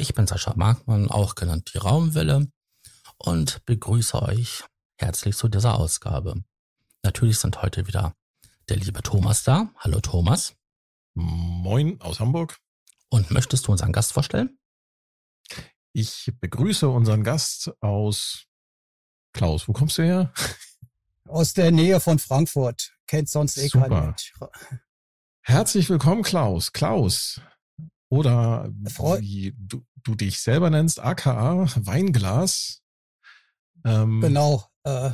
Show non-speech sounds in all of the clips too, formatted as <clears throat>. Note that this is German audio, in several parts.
Ich bin Sascha Markmann, auch genannt die Raumwelle, und begrüße euch herzlich zu dieser Ausgabe. Natürlich sind heute wieder der liebe Thomas da. Hallo Thomas. Moin aus Hamburg. Und möchtest du unseren Gast vorstellen? Ich begrüße unseren Gast aus Klaus. Wo kommst du her? Aus der Nähe von Frankfurt. Kennt sonst eh kein Mensch. Herzlich willkommen, Klaus. Klaus. Oder wie du, du dich selber nennst, aka Weinglas. Ähm, genau. Äh,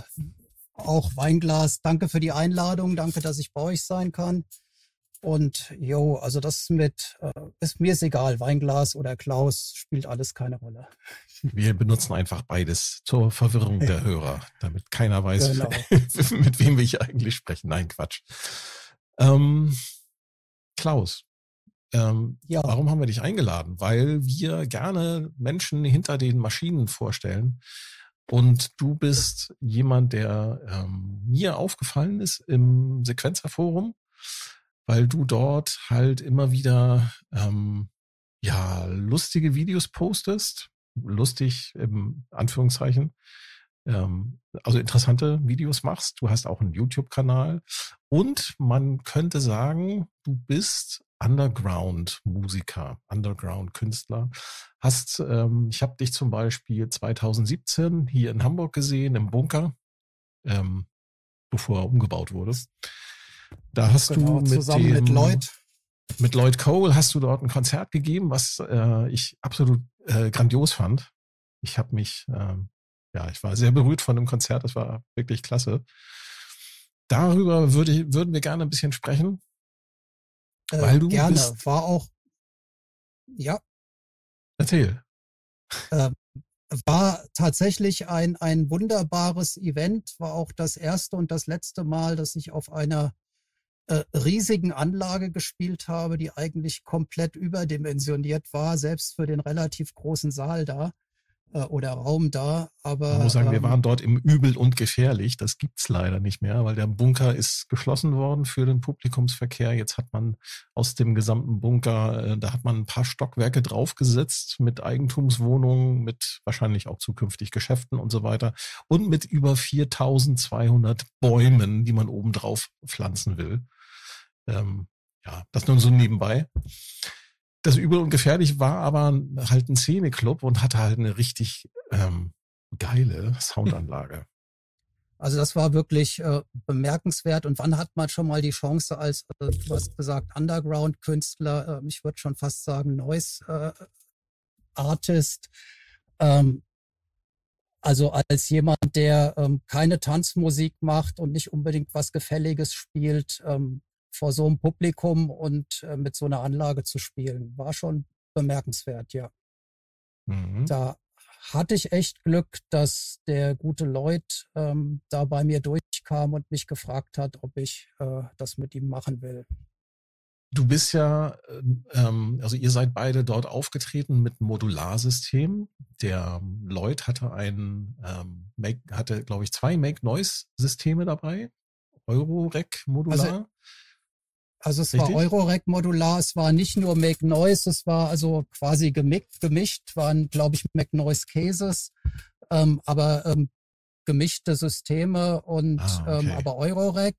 auch Weinglas. Danke für die Einladung. Danke, dass ich bei euch sein kann. Und jo, also das mit, äh, ist mir ist egal, Weinglas oder Klaus, spielt alles keine Rolle. Wir benutzen einfach beides zur Verwirrung der <laughs> Hörer, damit keiner weiß, genau. <laughs> mit wem wir hier eigentlich sprechen. Nein, Quatsch. Ähm, Klaus, ähm, ja. warum haben wir dich eingeladen? Weil wir gerne Menschen hinter den Maschinen vorstellen. Und du bist jemand, der ähm, mir aufgefallen ist im Sequenzerforum weil du dort halt immer wieder ähm, ja lustige Videos postest, lustig im Anführungszeichen, ähm, also interessante Videos machst. Du hast auch einen YouTube-Kanal und man könnte sagen, du bist Underground-Musiker, Underground-Künstler. Hast, ähm, ich habe dich zum Beispiel 2017 hier in Hamburg gesehen im Bunker, ähm, bevor er umgebaut wurde. Da hast genau, du mit zusammen dem, mit Lloyd mit Lloyd Cole hast du dort ein Konzert gegeben, was äh, ich absolut äh, grandios fand. Ich habe mich, äh, ja, ich war sehr berührt von dem Konzert. Das war wirklich klasse. Darüber würde, würden wir gerne ein bisschen sprechen. Äh, weil du gerne. Bist, war auch, ja. Erzähl. Ähm, war tatsächlich ein, ein wunderbares Event, war auch das erste und das letzte Mal, dass ich auf einer äh, riesigen Anlage gespielt habe, die eigentlich komplett überdimensioniert war, selbst für den relativ großen Saal da äh, oder Raum da. Aber ich muss sagen, ähm, wir waren dort im Übel und gefährlich. Das gibt's leider nicht mehr, weil der Bunker ist geschlossen worden für den Publikumsverkehr. Jetzt hat man aus dem gesamten Bunker, äh, da hat man ein paar Stockwerke draufgesetzt mit Eigentumswohnungen, mit wahrscheinlich auch zukünftig Geschäften und so weiter und mit über 4200 Bäumen, die man oben drauf pflanzen will. Ähm, ja, das nur so nebenbei. Das Übel und Gefährlich war aber halt ein Szeneclub und hatte halt eine richtig ähm, geile Soundanlage. <laughs> Also das war wirklich äh, bemerkenswert. Und wann hat man schon mal die Chance als, äh, du hast gesagt, Underground-Künstler, äh, ich würde schon fast sagen, Noise-Artist, äh, ähm, also als jemand, der ähm, keine Tanzmusik macht und nicht unbedingt was Gefälliges spielt, ähm, vor so einem Publikum und äh, mit so einer Anlage zu spielen. War schon bemerkenswert, ja. Mhm. Da hatte ich echt Glück, dass der gute Lloyd ähm, da bei mir durchkam und mich gefragt hat, ob ich äh, das mit ihm machen will. Du bist ja, ähm, also ihr seid beide dort aufgetreten mit Modularsystem. Der Lloyd hatte ein, ähm, Make, hatte, glaube ich, zwei Make-Noise-Systeme dabei. Eurorec Modular. Also also es Richtig? war Eurorec modular, es war nicht nur Make Noise, es war also quasi gemischt, gemischt waren, glaube ich, Make Noise Cases, ähm, aber ähm, gemischte Systeme und ah, ähm, okay. ähm, aber Eurorec.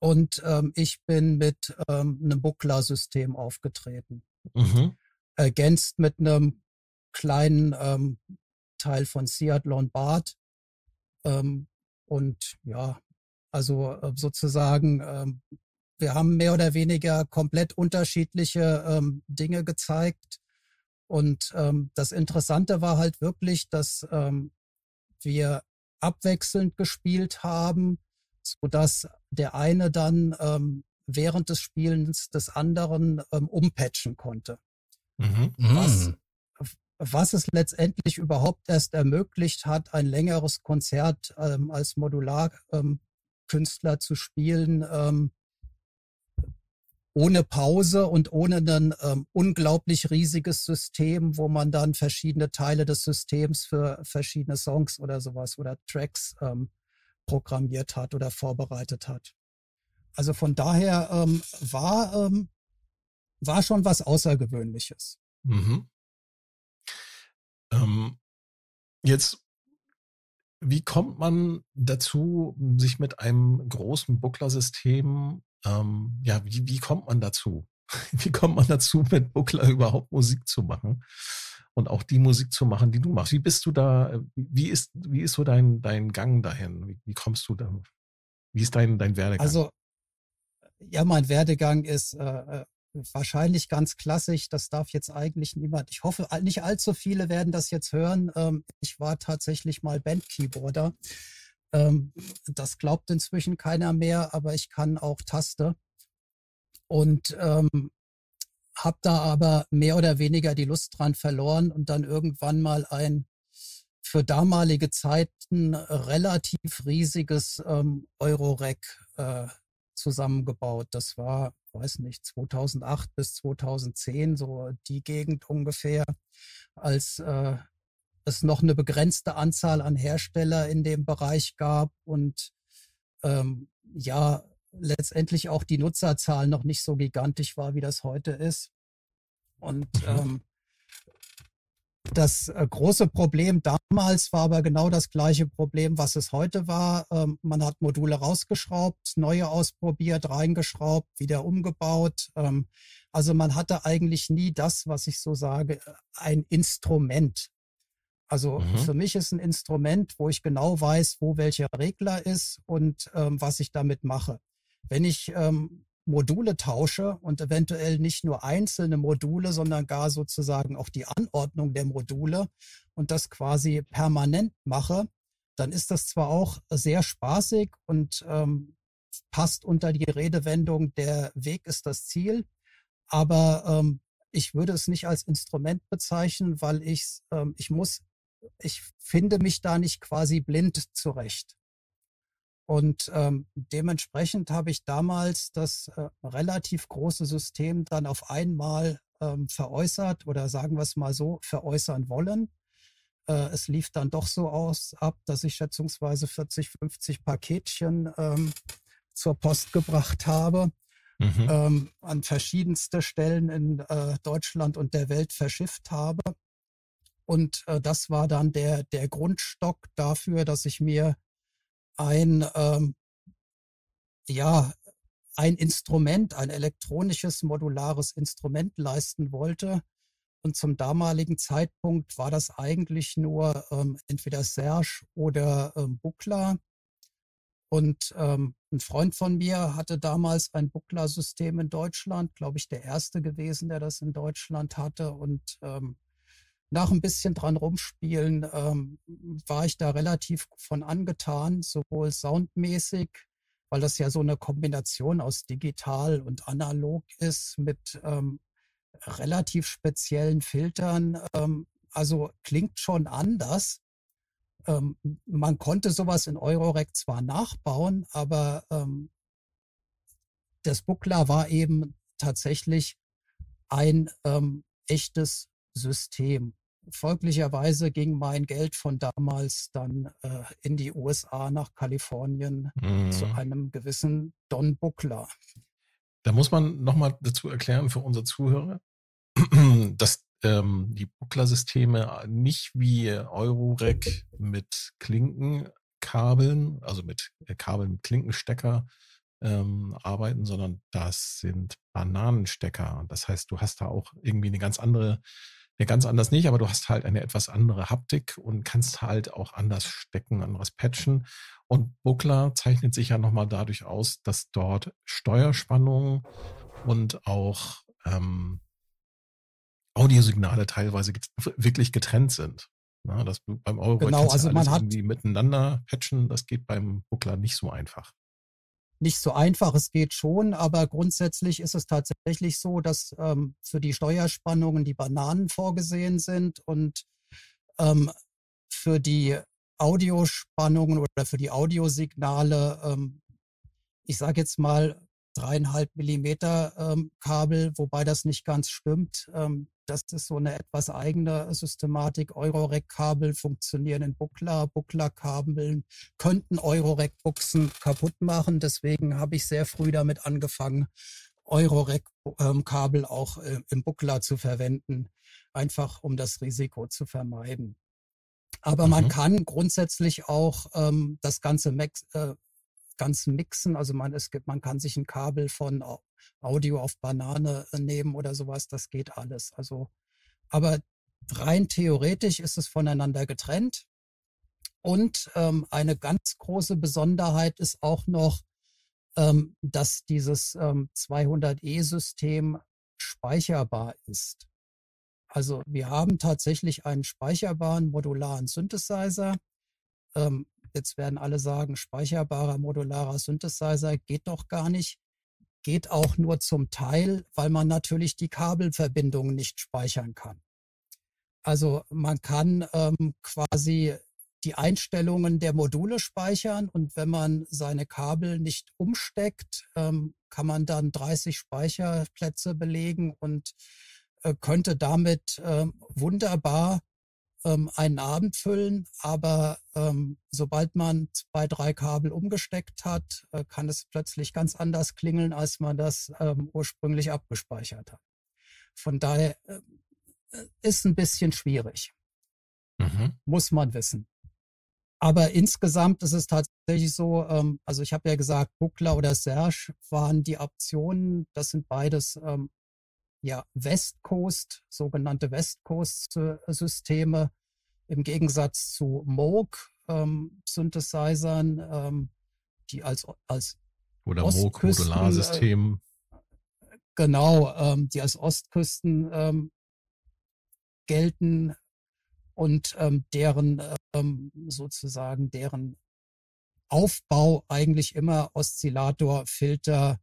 Und ich bin mit ähm, einem Buckler-System aufgetreten. Mhm. Ergänzt mit einem kleinen ähm, Teil von Seattle Bart. Und ja, also äh, sozusagen wir haben mehr oder weniger komplett unterschiedliche ähm, Dinge gezeigt. Und ähm, das Interessante war halt wirklich, dass ähm, wir abwechselnd gespielt haben, so dass der eine dann ähm, während des Spielens des anderen ähm, umpatchen konnte. Mhm. Was, was es letztendlich überhaupt erst ermöglicht hat, ein längeres Konzert ähm, als Modularkünstler ähm, zu spielen, ähm, ohne Pause und ohne ein ähm, unglaublich riesiges System, wo man dann verschiedene Teile des Systems für verschiedene Songs oder sowas oder Tracks ähm, programmiert hat oder vorbereitet hat. Also von daher ähm, war, ähm, war schon was Außergewöhnliches. Mhm. Ähm, jetzt, wie kommt man dazu, sich mit einem großen Buckler-System, ähm, ja, wie, wie kommt man dazu? <laughs> Wie kommt man dazu, mit Buckler überhaupt Musik zu machen? Und auch die Musik zu machen, die du machst. Wie bist du da, wie ist, wie ist so dein, dein Gang dahin? Wie, wie kommst du da? Wie ist dein, dein Werdegang? Also, ja, mein Werdegang ist äh, äh wahrscheinlich ganz klassisch. Das darf jetzt eigentlich niemand. Ich hoffe, nicht allzu viele werden das jetzt hören. Ähm, ich war tatsächlich mal Bandkeyboarder. Ähm, das glaubt inzwischen keiner mehr, aber ich kann auch Taste. Und ähm, habe da aber mehr oder weniger die Lust dran verloren und dann irgendwann mal ein für damalige Zeiten relativ riesiges ähm, Eurorack äh, zusammengebaut. Das war weiß nicht, 2008 bis 2010, so die Gegend ungefähr, als äh, es noch eine begrenzte Anzahl an Hersteller in dem Bereich gab und ähm, ja, letztendlich auch die Nutzerzahl noch nicht so gigantisch war, wie das heute ist. Und mhm. ähm, das äh, große Problem damals war aber genau das gleiche Problem, was es heute war. Ähm, man hat Module rausgeschraubt, neue ausprobiert, reingeschraubt, wieder umgebaut. Ähm, also man hatte eigentlich nie das, was ich so sage, ein Instrument. Also mhm. für mich ist ein Instrument, wo ich genau weiß, wo welcher Regler ist und ähm, was ich damit mache. Wenn ich ähm, Module tausche und eventuell nicht nur einzelne Module, sondern gar sozusagen auch die Anordnung der Module und das quasi permanent mache, dann ist das zwar auch sehr spaßig und ähm, passt unter die Redewendung, der Weg ist das Ziel, aber ähm, ich würde es nicht als Instrument bezeichnen, weil ich, ähm, ich muss, ich finde mich da nicht quasi blind zurecht. Und ähm, dementsprechend habe ich damals das äh, relativ große System dann auf einmal ähm, veräußert oder sagen wir es mal so, veräußern wollen. Äh, es lief dann doch so aus ab, dass ich schätzungsweise 40, 50 Paketchen ähm, zur Post gebracht habe, mhm. ähm, an verschiedenste Stellen in äh, Deutschland und der Welt verschifft habe. Und äh, das war dann der, der Grundstock dafür, dass ich mir ein, ähm, ja, ein Instrument, ein elektronisches modulares Instrument leisten wollte. Und zum damaligen Zeitpunkt war das eigentlich nur ähm, entweder Serge oder ähm, Buckler. Und ähm, ein Freund von mir hatte damals ein Buckler-System in Deutschland, glaube ich, der erste gewesen, der das in Deutschland hatte. Und ähm, nach ein bisschen dran rumspielen ähm, war ich da relativ von angetan, sowohl soundmäßig, weil das ja so eine Kombination aus digital und analog ist mit ähm, relativ speziellen Filtern. Ähm, also klingt schon anders. Ähm, man konnte sowas in Eurorec zwar nachbauen, aber ähm, das Buckler war eben tatsächlich ein ähm, echtes System. Folglicherweise ging mein Geld von damals dann äh, in die USA nach Kalifornien mhm. zu einem gewissen Don Buckler. Da muss man nochmal dazu erklären für unsere Zuhörer, <clears throat> dass ähm, die Buckler-Systeme nicht wie Eurorec mit Klinkenkabeln, also mit äh, Kabeln mit Klinkenstecker ähm, arbeiten, sondern das sind Bananenstecker. Das heißt, du hast da auch irgendwie eine ganz andere ja, ganz anders nicht, aber du hast halt eine etwas andere Haptik und kannst halt auch anders stecken, anderes patchen. Und Buckler zeichnet sich ja nochmal dadurch aus, dass dort Steuerspannung und auch ähm, Audiosignale teilweise get wirklich getrennt sind. Na, das beim Euro genau, also man hat irgendwie miteinander patchen, das geht beim Buckler nicht so einfach. Nicht so einfach. Es geht schon, aber grundsätzlich ist es tatsächlich so, dass ähm, für die Steuerspannungen die Bananen vorgesehen sind und ähm, für die Audiospannungen oder für die Audiosignale, ähm, ich sage jetzt mal dreieinhalb Millimeter ähm, Kabel, wobei das nicht ganz stimmt. Ähm, das ist so eine etwas eigene Systematik. Eurorec-Kabel funktionieren in Buckler. Buckler-Kabel könnten Eurorec-Buchsen kaputt machen. Deswegen habe ich sehr früh damit angefangen, Eurorec-Kabel auch äh, im Buckler zu verwenden, einfach um das Risiko zu vermeiden. Aber mhm. man kann grundsätzlich auch ähm, das ganze Max, äh, ganz mixen. Also man, es gibt, man kann sich ein Kabel von Audio auf Banane äh, nehmen oder sowas. Das geht alles. Also, aber rein theoretisch ist es voneinander getrennt. Und ähm, eine ganz große Besonderheit ist auch noch, ähm, dass dieses ähm, 200E-System speicherbar ist. Also wir haben tatsächlich einen speicherbaren modularen Synthesizer. Ähm, Jetzt werden alle sagen, speicherbarer modularer Synthesizer geht doch gar nicht. Geht auch nur zum Teil, weil man natürlich die Kabelverbindungen nicht speichern kann. Also man kann ähm, quasi die Einstellungen der Module speichern und wenn man seine Kabel nicht umsteckt, ähm, kann man dann 30 Speicherplätze belegen und äh, könnte damit äh, wunderbar ähm, einen Abend füllen, aber ähm, sobald man zwei, drei Kabel umgesteckt hat, äh, kann es plötzlich ganz anders klingeln, als man das ähm, ursprünglich abgespeichert hat. Von daher äh, ist ein bisschen schwierig. Mhm. Muss man wissen. Aber insgesamt ist es tatsächlich so, ähm, also ich habe ja gesagt, Buckler oder Serge waren die Optionen. Das sind beides ähm, ja, West Coast, sogenannte West Coast-Systeme, im Gegensatz zu Moog ähm, Synthesizern, ähm, die als, als oder Moog Modularsystem. Äh, genau, ähm, die als Ostküsten ähm, gelten und ähm, deren ähm, sozusagen deren Aufbau eigentlich immer Oszillator, Filter,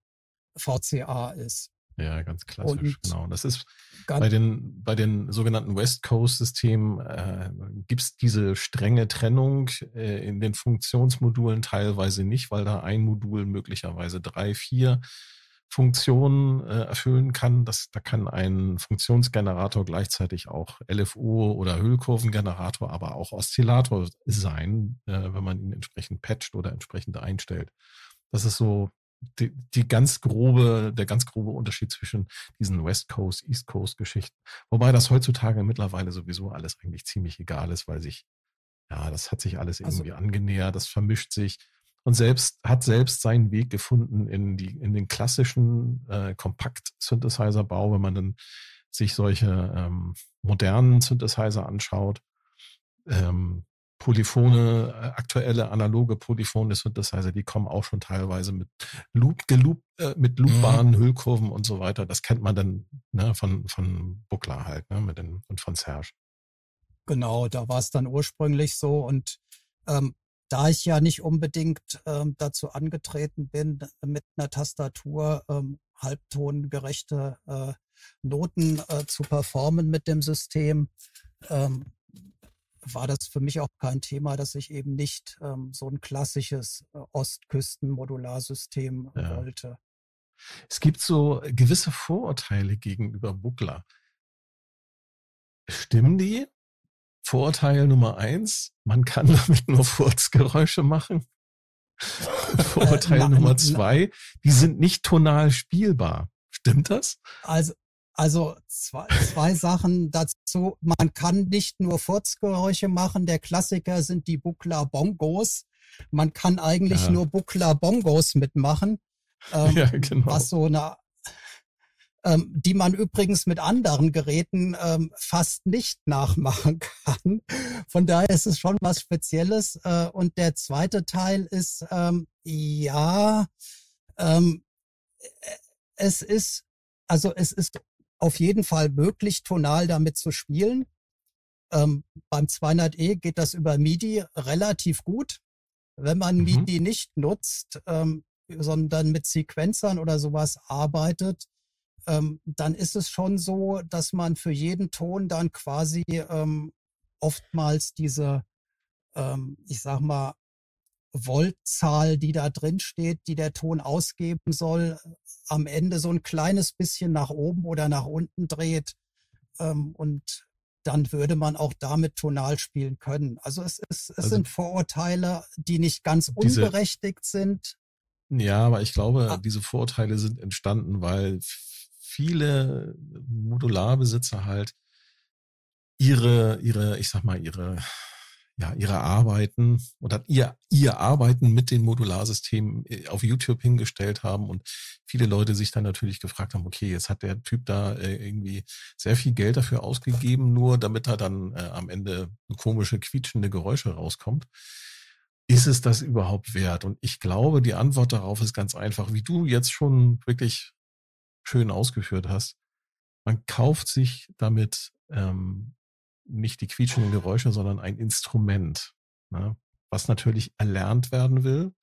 VCA ist. Ja, ganz klassisch, und genau. Das ist bei den, bei den sogenannten West Coast-Systemen äh, gibt es diese strenge Trennung äh, in den Funktionsmodulen teilweise nicht, weil da ein Modul möglicherweise drei, vier Funktionen äh, erfüllen kann. Das, da kann ein Funktionsgenerator gleichzeitig auch LFO oder Hüllkurvengenerator, aber auch Oszillator sein, äh, wenn man ihn entsprechend patcht oder entsprechend einstellt. Das ist so die, die ganz grobe, der ganz grobe Unterschied zwischen diesen West Coast, East Coast Geschichten. Wobei das heutzutage mittlerweile sowieso alles eigentlich ziemlich egal ist, weil sich, ja, das hat sich alles also irgendwie also, angenähert, das vermischt sich und selbst hat selbst seinen Weg gefunden in die in den klassischen äh, Kompakt-Synthesizer-Bau, wenn man dann sich solche ähm, modernen Synthesizer anschaut. Ähm, Polyphone, äh, aktuelle analoge Polyphone Synthesizer, die kommen auch schon teilweise mit Loop, geloop, äh, mit loopbaren mhm. Hüllkurven und so weiter. Das kennt man dann ne, von, von Buckler halt, ne, mit den, und von Serge. Genau, da war es dann ursprünglich so und ähm, da ich ja nicht unbedingt ähm, dazu angetreten bin, mit einer Tastatur ähm, halbtongerechte äh, Noten äh, zu performen mit dem System, ähm, war das für mich auch kein Thema, dass ich eben nicht ähm, so ein klassisches äh, Ostküsten-Modularsystem ja. wollte. Es gibt so gewisse Vorurteile gegenüber Buckler. Stimmen die? Vorurteil Nummer eins, man kann <laughs> damit nur Furzgeräusche machen. <laughs> Vorurteil äh, Nummer zwei, die sind nicht tonal spielbar. Stimmt das? Also, also zwei, zwei Sachen dazu. Man kann nicht nur Furzgeräusche machen. Der Klassiker sind die Buckler Bongos. Man kann eigentlich ja. nur Buckler Bongos mitmachen. Ähm, ja, genau. Was so eine, ähm, die man übrigens mit anderen Geräten ähm, fast nicht nachmachen kann. Von daher ist es schon was Spezielles. Äh, und der zweite Teil ist, ähm, ja, ähm, äh, es ist, also es ist auf jeden Fall möglich, tonal damit zu spielen. Ähm, beim 200e geht das über MIDI relativ gut. Wenn man mhm. MIDI nicht nutzt, ähm, sondern mit Sequenzern oder sowas arbeitet, ähm, dann ist es schon so, dass man für jeden Ton dann quasi ähm, oftmals diese, ähm, ich sag mal, Voltzahl, die da drin steht, die der Ton ausgeben soll, am Ende so ein kleines bisschen nach oben oder nach unten dreht. Ähm, und dann würde man auch damit tonal spielen können. Also es, ist, es also sind Vorurteile, die nicht ganz unberechtigt diese, sind. Ja, aber ich glaube, ah. diese Vorurteile sind entstanden, weil viele Modularbesitzer halt ihre, ihre, ich sag mal, ihre, ja, ihre Arbeiten oder ihr, ihr Arbeiten mit den Modularsystemen äh, auf YouTube hingestellt haben und viele Leute sich dann natürlich gefragt haben, okay, jetzt hat der Typ da äh, irgendwie sehr viel Geld dafür ausgegeben, nur damit da dann äh, am Ende komische, quietschende Geräusche rauskommt. Ist es das überhaupt wert? Und ich glaube, die Antwort darauf ist ganz einfach, wie du jetzt schon wirklich schön ausgeführt hast. Man kauft sich damit ähm, nicht die quietschenden Geräusche, sondern ein Instrument, ne, was natürlich erlernt werden will.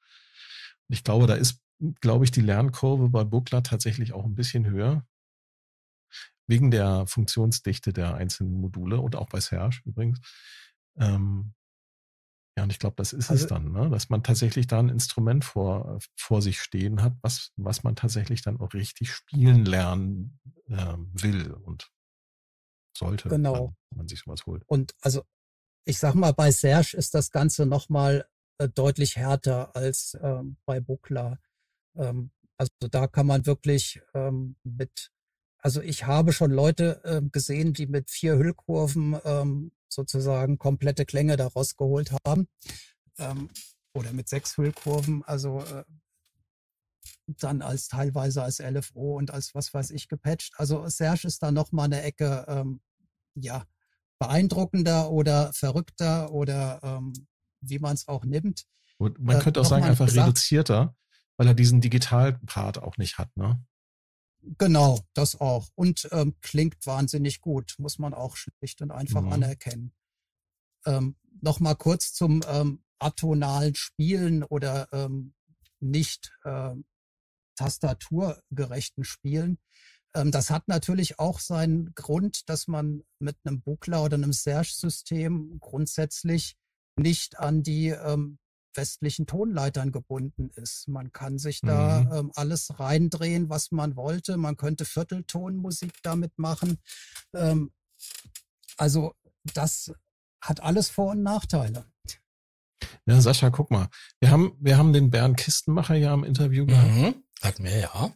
Ich glaube, da ist, glaube ich, die Lernkurve bei Buckler tatsächlich auch ein bisschen höher. Wegen der Funktionsdichte der einzelnen Module und auch bei Serge übrigens. Ähm, ja, und ich glaube, das ist also, es dann, ne? dass man tatsächlich da ein Instrument vor, vor sich stehen hat, was, was man tatsächlich dann auch richtig spielen lernen äh, will und sollte, genau. wenn man sich sowas holt. Und also, ich sag mal, bei Serge ist das Ganze nochmal äh, deutlich härter als ähm, bei Buckler. Ähm, also da kann man wirklich ähm, mit, also ich habe schon Leute äh, gesehen, die mit vier Hüllkurven ähm, sozusagen komplette Klänge daraus geholt haben. Ähm, oder mit sechs Hüllkurven, also äh, dann als teilweise als LFO und als was weiß ich gepatcht. Also Serge ist da nochmal eine Ecke, ähm, ja, beeindruckender oder verrückter oder ähm, wie man es auch nimmt. Und man äh, könnte auch sagen, einfach gesagt, reduzierter, weil er diesen Digital-Part auch nicht hat, ne? Genau, das auch. Und ähm, klingt wahnsinnig gut, muss man auch schlicht und einfach mhm. anerkennen. Ähm, Nochmal kurz zum ähm, atonalen Spielen oder ähm, nicht äh, tastaturgerechten Spielen. Ähm, das hat natürlich auch seinen Grund, dass man mit einem Buckler oder einem Serge-System grundsätzlich nicht an die ähm, westlichen Tonleitern gebunden ist. Man kann sich da mhm. ähm, alles reindrehen, was man wollte. Man könnte Vierteltonmusik damit machen. Ähm, also das hat alles Vor- und Nachteile. Ja, Sascha, guck mal. Wir haben, wir haben den Bernd Kistenmacher ja im Interview gehabt. Mhm. Hatten wir ja.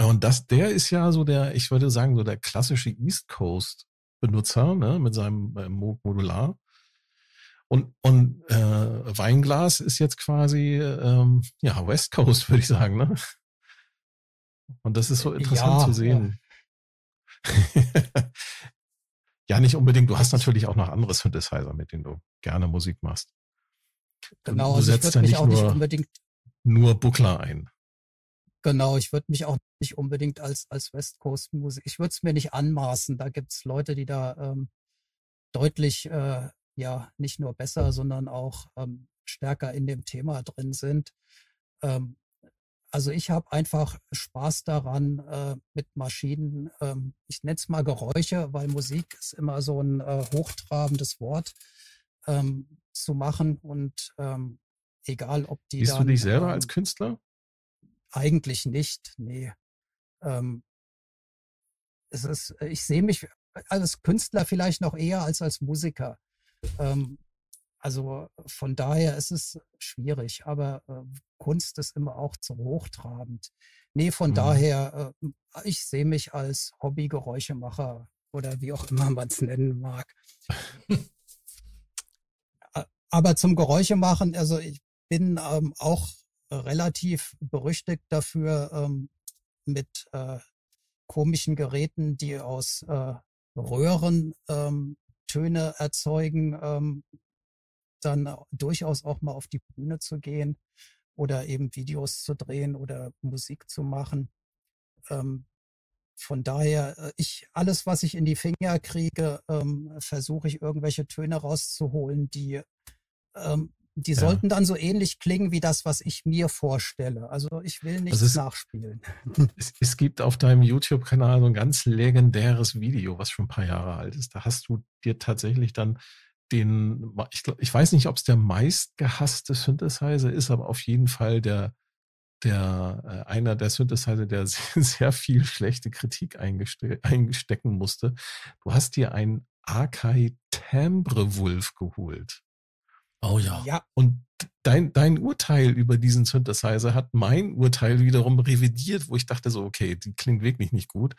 Und das, der ist ja so der, ich würde sagen, so der klassische East Coast Benutzer, ne, mit seinem äh, Modular. Und, und äh, Weinglas ist jetzt quasi ähm, ja West Coast, <laughs> würde ich sagen, ne? Und das ist so interessant ja, zu sehen. Ja. <laughs> ja. nicht unbedingt. Du hast natürlich auch noch andere Synthesizer, mit denen du gerne Musik machst. Genau, du also setzt da nicht, nur, nicht unbedingt nur Buckler ein. Genau, ich würde mich auch nicht unbedingt als, als West Coast Musik, ich würde es mir nicht anmaßen. Da gibt es Leute, die da ähm, deutlich äh, ja nicht nur besser, sondern auch ähm, stärker in dem Thema drin sind. Ähm, also ich habe einfach Spaß daran äh, mit Maschinen, ähm, ich nenne es mal Geräusche, weil Musik ist immer so ein äh, hochtrabendes Wort ähm, zu machen und ähm, egal ob die. Siehst dann, du dich selber als ähm, Künstler? Eigentlich nicht, nee. Ähm, es ist, ich sehe mich als Künstler vielleicht noch eher als als Musiker. Ähm, also von daher ist es schwierig, aber äh, Kunst ist immer auch zu hochtrabend. Nee, von mhm. daher, äh, ich sehe mich als Hobbygeräuschemacher oder wie auch immer man es nennen mag. <laughs> aber zum Geräuschemachen, also ich bin ähm, auch relativ berüchtigt dafür, ähm, mit äh, komischen Geräten, die aus äh, Röhren ähm, Töne erzeugen, ähm, dann durchaus auch mal auf die Bühne zu gehen oder eben Videos zu drehen oder Musik zu machen. Ähm, von daher, äh, ich, alles, was ich in die Finger kriege, ähm, versuche ich irgendwelche Töne rauszuholen, die ähm, die ja. sollten dann so ähnlich klingen wie das, was ich mir vorstelle. Also ich will nichts also es, nachspielen. <laughs> Es, es, gibt auf deinem YouTube-Kanal so ein ganz legendäres Video, was schon ein paar Jahre alt ist. Da hast du dir tatsächlich dann den, ich, glaub, ich weiß nicht, ob es der meistgehasste Synthesizer ist, aber auf jeden Fall der, der äh, einer der Synthesizer, der <laughs> sehr, sehr viel schlechte Kritik eingeste eingestecken musste. Du hast dir einen Akai Timbre Wolf geholt. Oh ja. Ja. Und dein, dein Urteil über diesen Synthesizer hat mein Urteil wiederum revidiert, wo ich dachte so, okay, die klingt wirklich nicht gut.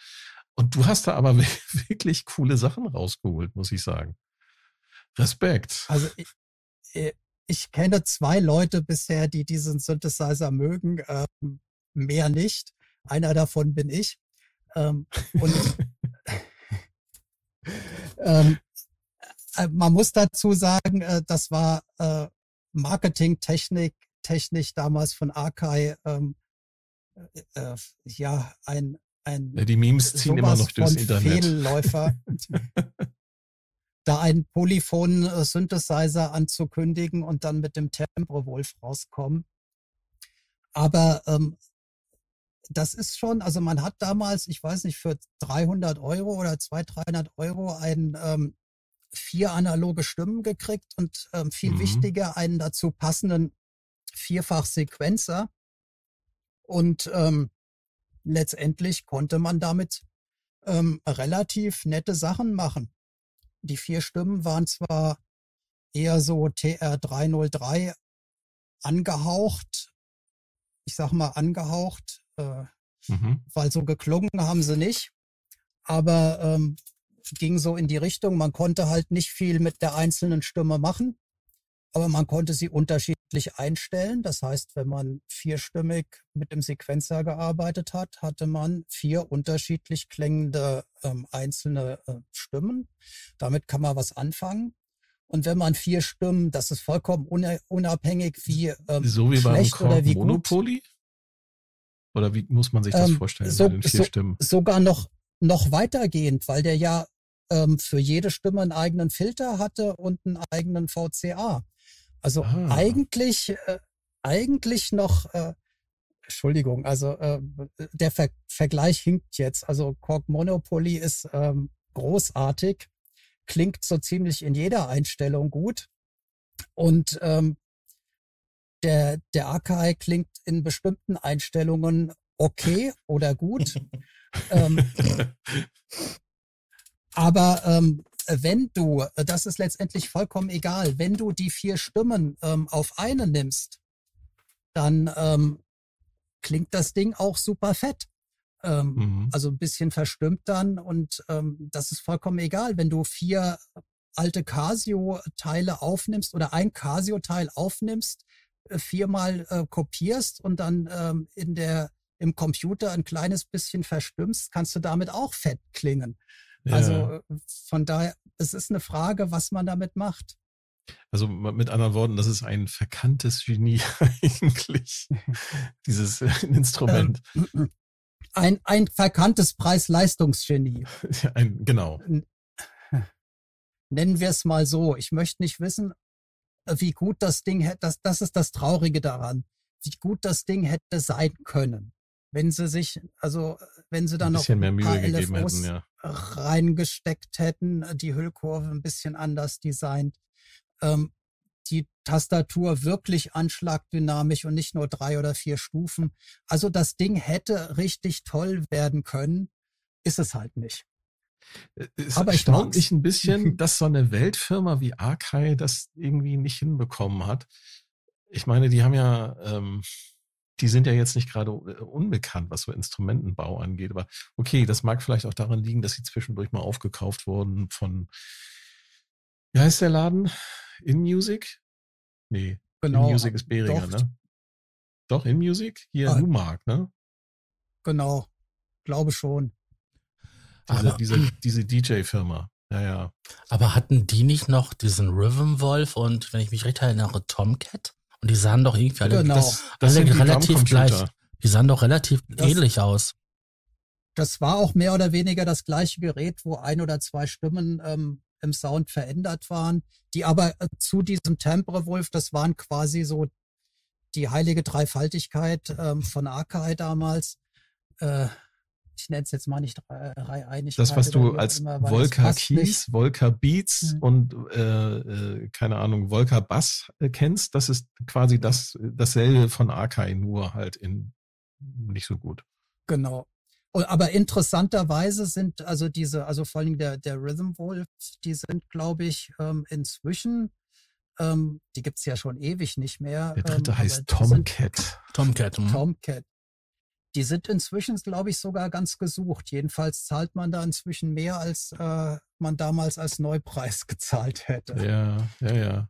Und du hast da aber <laughs> wirklich coole Sachen rausgeholt, muss ich sagen. Respekt. Also ich, ich kenne zwei Leute bisher, die diesen Synthesizer mögen, ähm, mehr nicht. Einer davon bin ich. Ähm, und <laughs> <laughs> ähm, äh, man muss dazu sagen, äh, das war äh, Marketingtechnik, technisch damals von Akai, ähm, äh, ja, ein, ein ja, die Memes ziehen immer noch durchs Internet. Fehlläufer. <laughs> da einen polyphonen Synthesizer anzukündigen und dann mit dem Tempo Wolf rauskommen. Aber ähm, das ist schon, also man hat damals, ich weiß nicht, für 300 Euro oder 200, 300 Euro einen ähm, vier analoge Stimmen gekriegt und ähm, viel mhm. wichtiger einen dazu passenden Vierfach-Sequenzer. Und ähm, letztendlich konnte man damit ähm, relativ nette Sachen machen. Die vier Stimmen waren zwar eher so TR303 angehaucht, ich sag mal angehaucht, äh, mhm. weil so geklungen haben sie nicht. Aber ähm, ging so in die Richtung. Man konnte halt nicht viel mit der einzelnen Stimme machen, aber man konnte sie unterschiedlich einstellen. Das heißt, wenn man vierstimmig mit dem Sequenzer gearbeitet hat, hatte man vier unterschiedlich klingende ähm, einzelne äh, Stimmen. Damit kann man was anfangen. Und wenn man vier Stimmen, das ist vollkommen unabhängig, wie ähm, so wie schlecht beim oder wie Monopoly? Gut. Oder wie muss man sich das ähm, vorstellen so, bei den vier so, Stimmen? Sogar noch noch weitergehend, weil der ja ähm, für jede Stimme einen eigenen Filter hatte und einen eigenen VCA. Also ah. eigentlich, äh, eigentlich noch, äh, Entschuldigung, also äh, der Ver Vergleich hinkt jetzt. Also Korg Monopoly ist ähm, großartig, klingt so ziemlich in jeder Einstellung gut. Und ähm, der, der Akai klingt in bestimmten Einstellungen okay oder gut. <laughs> ähm, aber ähm, wenn du, äh, das ist letztendlich vollkommen egal, wenn du die vier Stimmen ähm, auf eine nimmst, dann ähm, klingt das Ding auch super fett. Ähm, mhm. Also ein bisschen verstimmt dann und ähm, das ist vollkommen egal, wenn du vier alte Casio-Teile aufnimmst oder ein Casio-Teil aufnimmst, äh, viermal äh, kopierst und dann ähm, in der im Computer ein kleines bisschen verstimmst, kannst du damit auch fett klingen. Also äh, von daher, es ist eine Frage, was man damit macht. Also mit anderen Worten, das ist ein verkanntes Genie <laughs> eigentlich, <laughs> dieses äh, Instrument. Ähm, <clears throat> ein, ein verkanntes Preis-Leistungsgenie. <laughs> Ein, genau. Nennen wir es mal so. Ich möchte nicht wissen, äh, wie gut das Ding hätte, das, das ist das Traurige daran, wie gut das Ding hätte sein können wenn sie sich, also wenn sie dann noch ein mehr Mühe gegeben hätten, ja. Reingesteckt hätten, die Hüllkurve ein bisschen anders designt, ähm, die Tastatur wirklich anschlagdynamisch und nicht nur drei oder vier Stufen. Also das Ding hätte richtig toll werden können, ist es halt nicht. Äh, es Aber erstaunt mich ein bisschen, <laughs> dass so eine Weltfirma wie Arkai das irgendwie nicht hinbekommen hat. Ich meine, die haben ja ähm, die sind ja jetzt nicht gerade äh, unbekannt, was so Instrumentenbau angeht. Aber okay, das mag vielleicht auch daran liegen, dass sie zwischendurch mal aufgekauft wurden von, wie heißt der Laden? In Music? Nee, genau, In Music ist Beringer, doch. ne? Doch, In Music? Hier ah, Numark, ne? Genau, glaube schon. Diese, diese, diese DJ-Firma. Ja, ja. Aber hatten die nicht noch diesen Rhythm Wolf und, wenn ich mich recht erinnere, Tomcat? Und die sahen doch irgendwie alle, genau. das, das alle relativ gleich. Die sahen doch relativ das, ähnlich aus. Das war auch mehr oder weniger das gleiche Gerät, wo ein oder zwei Stimmen ähm, im Sound verändert waren, die aber äh, zu diesem Temper Wolf, das waren quasi so die heilige Dreifaltigkeit ähm, von Akai damals. Äh, ich nenne es jetzt mal nicht Einigkeit. Das, was du als Volker Keys, Volker Beats mhm. und äh, äh, keine Ahnung, Volker Bass äh, kennst, das ist quasi das dasselbe von Akai, nur halt in nicht so gut. Genau. Aber interessanterweise sind also diese, also vor allem der, der Rhythm Wolf, die sind, glaube ich, ähm, inzwischen, ähm, die gibt's ja schon ewig nicht mehr. Der dritte ähm, heißt Tomcat. Tomcat. Hm. Tomcat. Die sind inzwischen, glaube ich, sogar ganz gesucht. Jedenfalls zahlt man da inzwischen mehr, als äh, man damals als Neupreis <laughs> gezahlt hätte. Ja, ja, ja.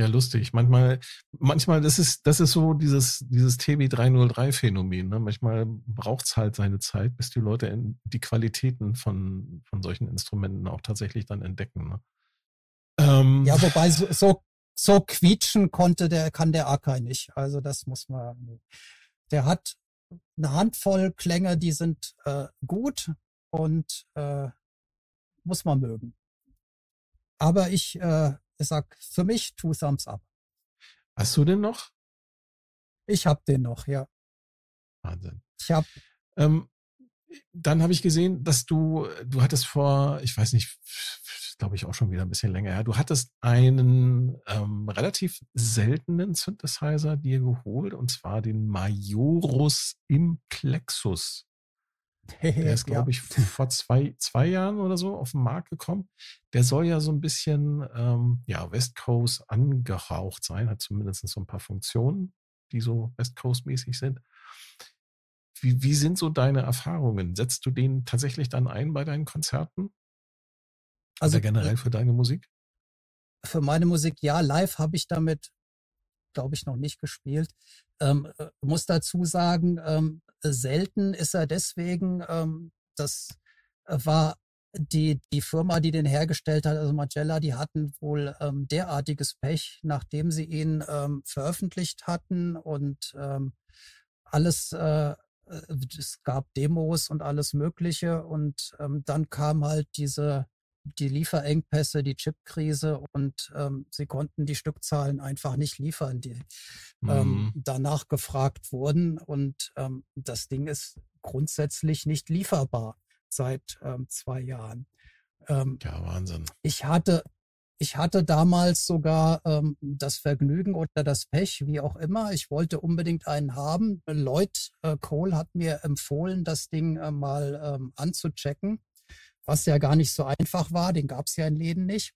Ja, lustig. Manchmal, manchmal, das ist, das ist so dieses, dieses TB303-Phänomen. Ne? Manchmal braucht es halt seine Zeit, bis die Leute die Qualitäten von, von solchen Instrumenten auch tatsächlich dann entdecken. Ne? Ähm, ja, wobei so, so, so quietschen konnte der, kann der Akai nicht. Also das muss man. Der hat eine Handvoll Klänge, die sind äh, gut und äh, muss man mögen. Aber ich, äh, ich sag für mich two thumbs up. Hast du den noch? Ich hab den noch, ja. Wahnsinn. Ich hab. Ähm, dann habe ich gesehen, dass du, du hattest vor, ich weiß nicht, glaube ich auch schon wieder ein bisschen länger her, du hattest einen ähm, relativ seltenen Synthesizer dir geholt und zwar den Majorus Implexus. Der <laughs> ist, glaube ich, vor zwei, zwei Jahren oder so auf den Markt gekommen. Der soll ja so ein bisschen ähm, ja, West Coast angehaucht sein, hat zumindest so ein paar Funktionen, die so West Coast-mäßig sind. Wie, wie sind so deine Erfahrungen? Setzt du den tatsächlich dann ein bei deinen Konzerten? Also Oder generell für deine Musik? Für meine Musik, ja. Live habe ich damit, glaube ich, noch nicht gespielt. Ähm, äh, muss dazu sagen, ähm, selten ist er deswegen, ähm, das war die, die Firma, die den hergestellt hat, also Magella, die hatten wohl ähm, derartiges Pech, nachdem sie ihn ähm, veröffentlicht hatten und ähm, alles, äh, äh, es gab Demos und alles Mögliche und ähm, dann kam halt diese die Lieferengpässe, die Chipkrise und ähm, sie konnten die Stückzahlen einfach nicht liefern, die ähm, mhm. danach gefragt wurden. Und ähm, das Ding ist grundsätzlich nicht lieferbar seit ähm, zwei Jahren. Ähm, ja, Wahnsinn. Ich hatte, ich hatte damals sogar ähm, das Vergnügen oder das Pech, wie auch immer. Ich wollte unbedingt einen haben. Lloyd äh, Cole hat mir empfohlen, das Ding äh, mal ähm, anzuchecken was ja gar nicht so einfach war, den gab es ja in Läden nicht.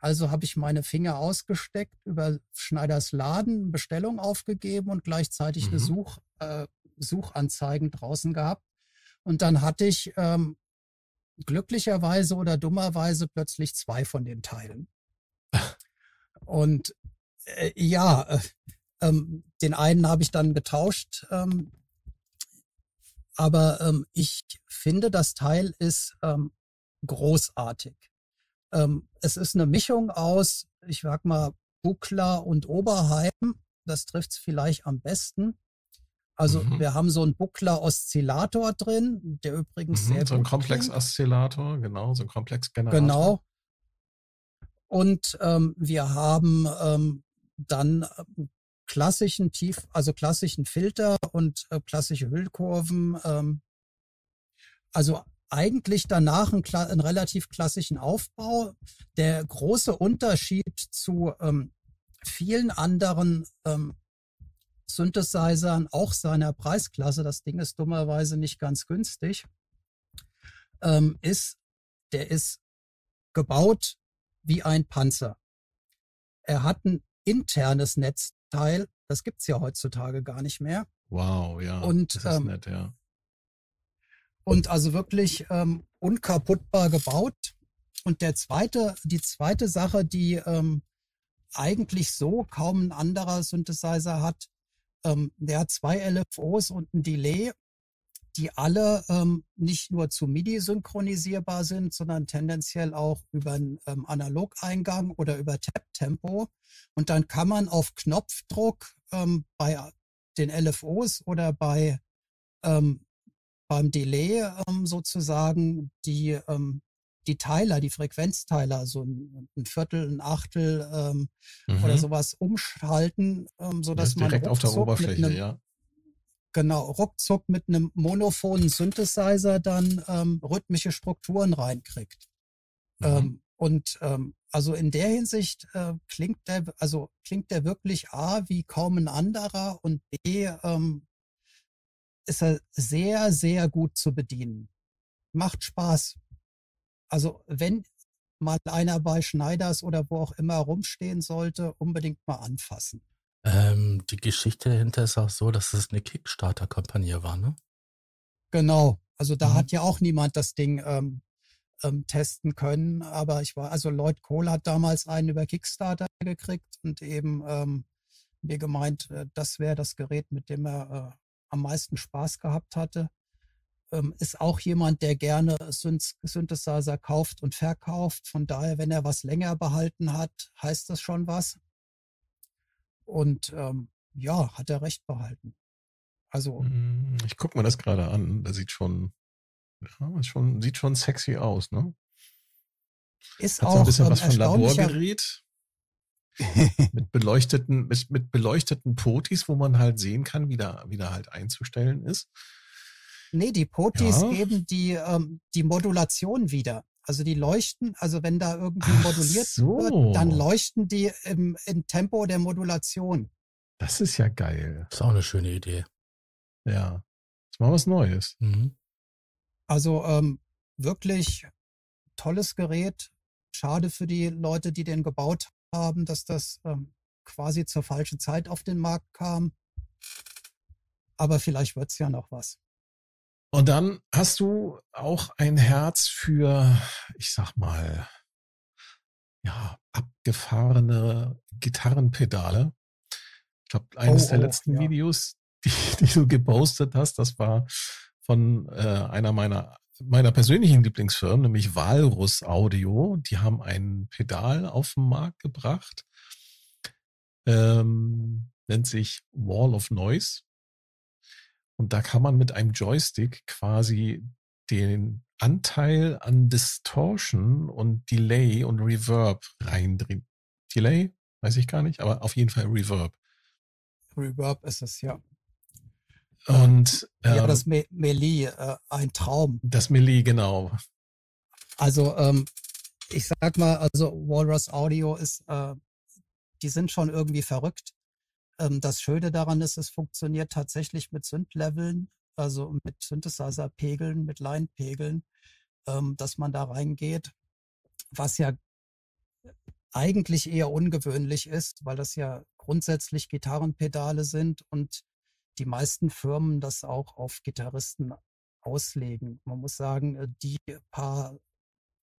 Also habe ich meine Finger ausgesteckt, über Schneiders Laden Bestellung aufgegeben und gleichzeitig mhm. eine Such, äh, Suchanzeigen draußen gehabt. Und dann hatte ich ähm, glücklicherweise oder dummerweise plötzlich zwei von den Teilen. und äh, ja, äh, ähm, den einen habe ich dann getauscht. Ähm, aber ähm, ich finde, das Teil ist ähm, großartig. Ähm, es ist eine Mischung aus, ich sag mal, Buckler und Oberheim. Das trifft es vielleicht am besten. Also mhm. wir haben so einen Buckler-Oszillator drin, der übrigens mhm, sehr So ein Komplex-Oszillator, genau, so ein Komplex-Generator. Genau. Und ähm, wir haben ähm, dann ähm, klassischen Tief, also klassischen Filter und äh, klassische Hüllkurven. Ähm, also eigentlich danach einen, einen, relativ klassischen Aufbau. Der große Unterschied zu ähm, vielen anderen ähm, Synthesizern, auch seiner Preisklasse, das Ding ist dummerweise nicht ganz günstig, ähm, ist, der ist gebaut wie ein Panzer. Er hat ein internes Netzteil, das gibt's ja heutzutage gar nicht mehr. Wow, ja. Und das ist ähm, nett, ja und also wirklich ähm, unkaputtbar gebaut. Und der zweite, die zweite Sache, die ähm, eigentlich so kaum ein anderer Synthesizer hat, ähm, der hat zwei LFOs und ein Delay, die alle ähm, nicht nur zu MIDI synchronisierbar sind, sondern tendenziell auch über einen ähm, Analogeingang oder über Tap-Tempo. Und dann kann man auf Knopfdruck ähm, bei den LFOs oder bei ähm, beim Delay ähm, sozusagen die, ähm, die Teiler, die Frequenzteiler, so ein, ein Viertel, ein Achtel ähm, mhm. oder sowas umschalten, ähm, so dass man direkt auf der Oberfläche, einem, ja. Genau, ruckzuck mit einem monophonen Synthesizer dann ähm, rhythmische Strukturen reinkriegt. Mhm. Ähm, und ähm, also in der Hinsicht äh, klingt der, also klingt der wirklich A wie kaum ein anderer und B ähm, ist er sehr, sehr gut zu bedienen. Macht Spaß. Also wenn mal einer bei Schneiders oder wo auch immer rumstehen sollte, unbedingt mal anfassen. Ähm, die Geschichte dahinter ist auch so, dass es eine Kickstarter-Kampagne war, ne? Genau. Also da mhm. hat ja auch niemand das Ding ähm, ähm, testen können. Aber ich war, also Lloyd Cole hat damals einen über Kickstarter gekriegt und eben ähm, mir gemeint, äh, das wäre das Gerät, mit dem er äh, am meisten Spaß gehabt hatte. Ähm, ist auch jemand, der gerne Synth Synthesizer kauft und verkauft. Von daher, wenn er was länger behalten hat, heißt das schon was. Und ähm, ja, hat er recht behalten. Also. Hm, ich gucke mir das gerade an. Der sieht schon ja, schon, sieht schon sexy aus, ne? Ist Hat auch so ein bisschen ähm, was von Laborgerät. <laughs> mit beleuchteten, mit, mit beleuchteten Potis, wo man halt sehen kann, wie da, wie da halt einzustellen ist. Nee, die Potis ja. geben die, ähm, die Modulation wieder. Also die leuchten, also wenn da irgendwie Ach moduliert so. wird, dann leuchten die im, im Tempo der Modulation. Das ist ja geil. Das ist auch eine schöne Idee. Ja. Das ist mal was Neues. Mhm. Also ähm, wirklich tolles Gerät. Schade für die Leute, die den gebaut haben, dass das ähm, quasi zur falschen Zeit auf den Markt kam. Aber vielleicht wird's ja noch was. Und dann hast du auch ein Herz für, ich sag mal, ja, abgefahrene Gitarrenpedale. Ich glaube, eines oh, der oh, letzten ja. Videos, <laughs> die, die, du gepostet hast, das war von äh, einer meiner meiner persönlichen Lieblingsfirmen, nämlich Walrus Audio. Die haben ein Pedal auf den Markt gebracht. Ähm, nennt sich Wall of Noise. Und da kann man mit einem Joystick quasi den Anteil an Distortion und Delay und Reverb reindrehen. Delay? Weiß ich gar nicht, aber auf jeden Fall Reverb. Reverb ist es, ja. Und ähm, ja, das Me Melee, äh, ein Traum. Das Melee, genau. Also ähm, ich sag mal, also Walrus Audio ist, äh, die sind schon irgendwie verrückt. Ähm, das Schöne daran ist, es funktioniert tatsächlich mit Synth-Leveln, also mit Synthesizer-Pegeln, mit Line-Pegeln, ähm, dass man da reingeht, was ja eigentlich eher ungewöhnlich ist, weil das ja grundsätzlich Gitarrenpedale sind und die meisten Firmen das auch auf Gitarristen auslegen. Man muss sagen, äh, die paar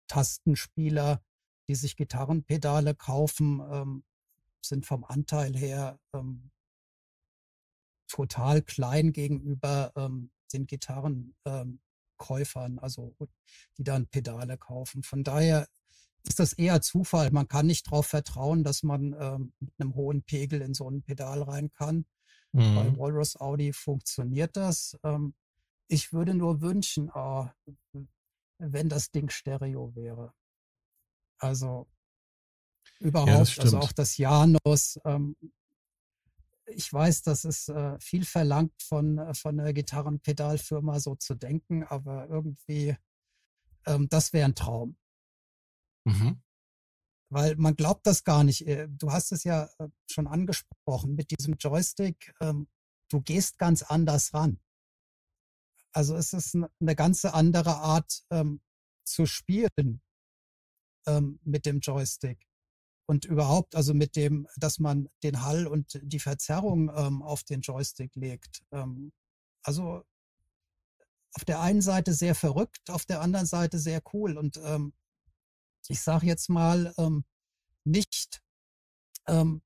Tastenspieler, die sich Gitarrenpedale kaufen, ähm, sind vom Anteil her ähm, total klein gegenüber ähm, den Gitarrenkäufern, also die dann Pedale kaufen. Von daher ist das eher Zufall. Man kann nicht darauf vertrauen, dass man ähm, mit einem hohen Pegel in so ein Pedal rein kann. Mhm. Bei Walrus Audi funktioniert das. Ähm, ich würde nur wünschen, oh, wenn das Ding Stereo wäre. Also überhaupt, ja, also auch das Janus. Ähm, ich weiß, das ist äh, viel verlangt von, äh, von einer Gitarrenpedalfirma so zu denken, aber irgendwie, ähm, das wäre ein Traum. Mhm. Weil man glaubt das gar nicht. Äh, du hast es ja äh, schon angesprochen mit diesem Joystick. Ähm, du gehst ganz anders ran. Also es ist eine ganz andere Art ähm, zu spielen ähm, mit dem Joystick. Und überhaupt, also mit dem, dass man den Hall und die Verzerrung auf den Joystick legt. also auf der einen Seite sehr verrückt, auf der anderen Seite sehr cool. Und ich sage jetzt mal, ähm, nicht, ähm,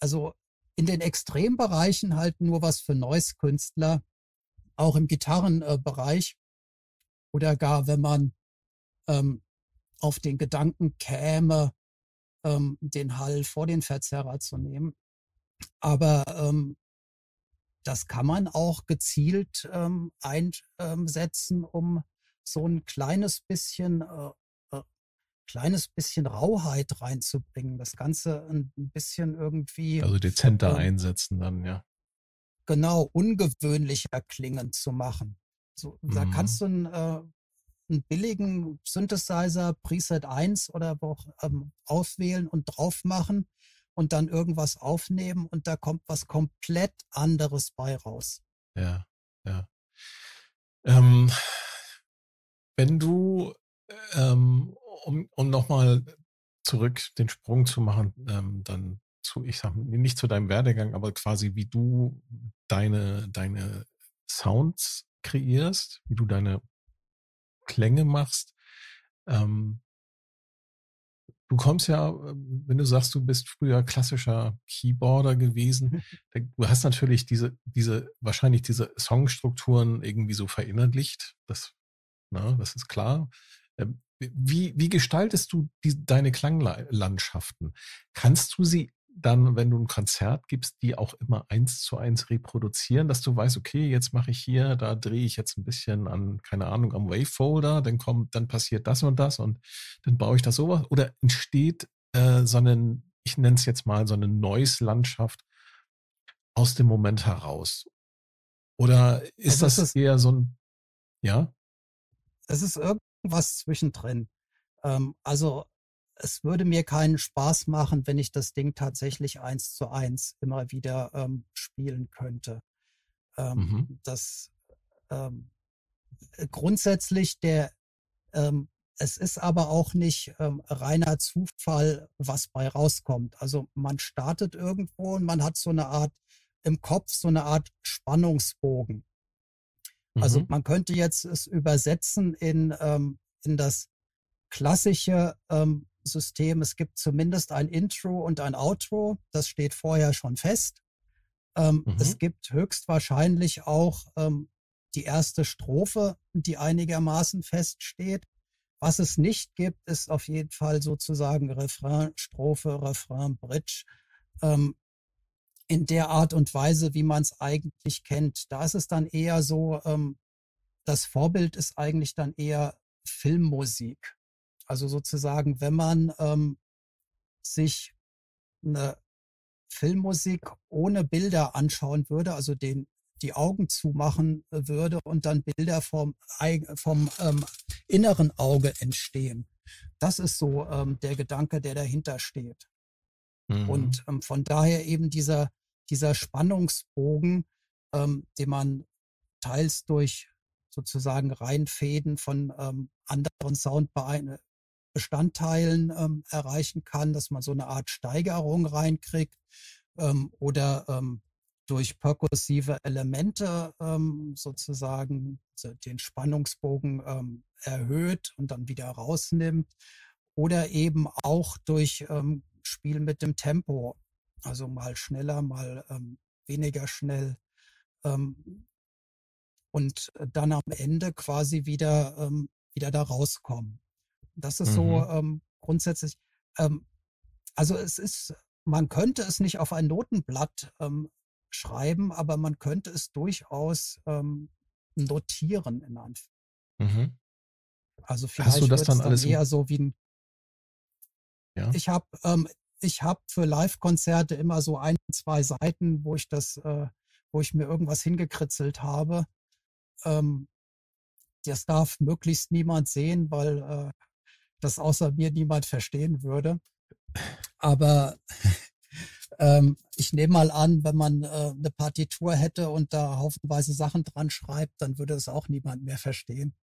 also in den Extrembereichen halt nur was für Noise-Künstler, auch im Gitarrenbereich oder gar wenn man ähm, auf den Gedanken käme, ähm, den Hall vor den Verzerrer zu nehmen. Aber ähm, das kann man auch gezielt ähm, einsetzen, um so ein kleines bisschen äh kleines bisschen Rauheit reinzubringen, das Ganze ein bisschen irgendwie. Also dezenter ähm, einsetzen dann, ja. Genau, ungewöhnlicher klingen zu machen. So, mhm. Da kannst du einen, äh, einen billigen Synthesizer, Preset 1 oder auch ähm, auswählen und drauf machen und dann irgendwas aufnehmen und da kommt was komplett anderes bei raus. Ja, ja. Ähm, wenn du, ähm, um, um nochmal zurück den Sprung zu machen, ähm, dann zu, ich sag nicht zu deinem Werdegang, aber quasi wie du deine, deine Sounds kreierst, wie du deine Klänge machst. Ähm, du kommst ja, wenn du sagst, du bist früher klassischer Keyboarder gewesen, <laughs> du hast natürlich diese, diese, wahrscheinlich diese Songstrukturen irgendwie so verinnerlicht. Das, na, das ist klar. Ähm, wie, wie gestaltest du die, deine Klanglandschaften? Kannst du sie dann, wenn du ein Konzert gibst, die auch immer eins zu eins reproduzieren, dass du weißt, okay, jetzt mache ich hier, da drehe ich jetzt ein bisschen an, keine Ahnung, am Wavefolder, dann kommt, dann passiert das und das und dann baue ich das sowas. Oder entsteht äh, so einen, ich nenne es jetzt mal so eine Noise-Landschaft aus dem Moment heraus? Oder ist also das eher so ein, ja? Es ist irgendwas zwischendrin. Ähm, also es würde mir keinen Spaß machen, wenn ich das Ding tatsächlich eins zu eins immer wieder ähm, spielen könnte. Ähm, mhm. Das ähm, äh, grundsätzlich der ähm, es ist aber auch nicht ähm, reiner Zufall, was bei rauskommt. Also man startet irgendwo und man hat so eine Art im Kopf so eine Art Spannungsbogen. Also mhm. Also man könnte jetzt es übersetzen in ähm, in das klassische ähm, System. Es gibt zumindest ein Intro und ein Outro. Das steht vorher schon fest. Ähm, mhm. Es gibt höchstwahrscheinlich auch ähm, die erste Strophe, die einigermaßen feststeht. Was es nicht gibt, ist auf jeden Fall sozusagen Refrain, Strophe, Refrain, Bridge. Ähm, in der Art und Weise, wie man es eigentlich kennt. Da ist es dann eher so, ähm, das Vorbild ist eigentlich dann eher Filmmusik. Also sozusagen, wenn man ähm, sich eine Filmmusik ohne Bilder anschauen würde, also den die Augen zumachen würde und dann Bilder vom, vom ähm, inneren Auge entstehen. Das ist so ähm, der Gedanke, der dahinter steht. Mhm. Und ähm, von daher eben dieser, dieser Spannungsbogen, ähm, den man teils durch sozusagen Reihenfäden von ähm, anderen Soundbeine Bestandteilen ähm, erreichen kann, dass man so eine Art Steigerung reinkriegt ähm, oder ähm, durch perkussive Elemente ähm, sozusagen den Spannungsbogen ähm, erhöht und dann wieder rausnimmt oder eben auch durch ähm, Spiel mit dem Tempo, also mal schneller, mal ähm, weniger schnell ähm, und dann am Ende quasi wieder ähm, wieder da rauskommen. Das ist mhm. so ähm, grundsätzlich. Ähm, also es ist, man könnte es nicht auf ein Notenblatt ähm, schreiben, aber man könnte es durchaus ähm, notieren in Anführungszeichen. Mhm. Also vielleicht Hast du das dann, dann alles eher so wie ein. Ja. Ich habe ähm, ich habe für Live-Konzerte immer so ein, zwei Seiten, wo ich das, äh, wo ich mir irgendwas hingekritzelt habe. Ähm, das darf möglichst niemand sehen, weil äh, das außer mir niemand verstehen würde. Aber <laughs> ähm, ich nehme mal an, wenn man äh, eine Partitur hätte und da haufenweise Sachen dran schreibt, dann würde es auch niemand mehr verstehen.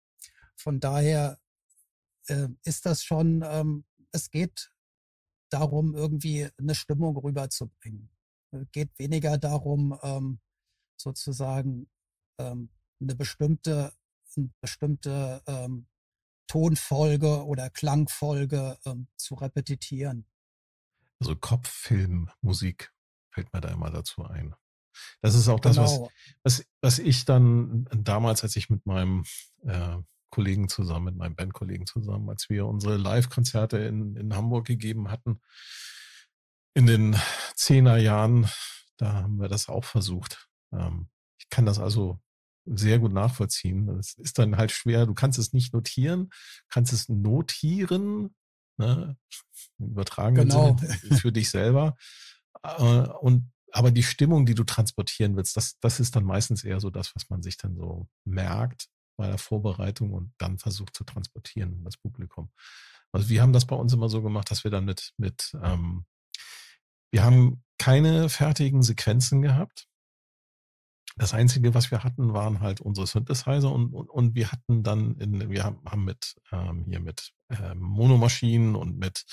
Von daher äh, ist das schon, ähm, es geht darum, irgendwie eine Stimmung rüberzubringen. Es geht weniger darum, ähm, sozusagen ähm, eine bestimmte, eine bestimmte ähm, Tonfolge oder Klangfolge ähm, zu repetieren. Also Kopffilmmusik fällt mir da immer dazu ein. Das ist auch das, genau. was, was, was ich dann damals, als ich mit meinem äh, Kollegen zusammen, mit meinem Bandkollegen zusammen, als wir unsere Live-Konzerte in, in Hamburg gegeben hatten, in den Zehner Jahren, da haben wir das auch versucht. Ähm, ich kann das also sehr gut nachvollziehen. Es ist dann halt schwer, du kannst es nicht notieren, kannst es notieren, ne? im übertragenen genau. <laughs> Für dich selber. Äh, und aber die Stimmung, die du transportieren willst, das, das ist dann meistens eher so das, was man sich dann so merkt bei der Vorbereitung und dann versucht zu transportieren das Publikum. Also wir haben das bei uns immer so gemacht, dass wir dann mit, mit ähm, wir haben keine fertigen Sequenzen gehabt. Das Einzige, was wir hatten, waren halt unsere Synthesizer und, und, und wir hatten dann, in, wir haben, mit ähm, hier mit ähm, Monomaschinen und mit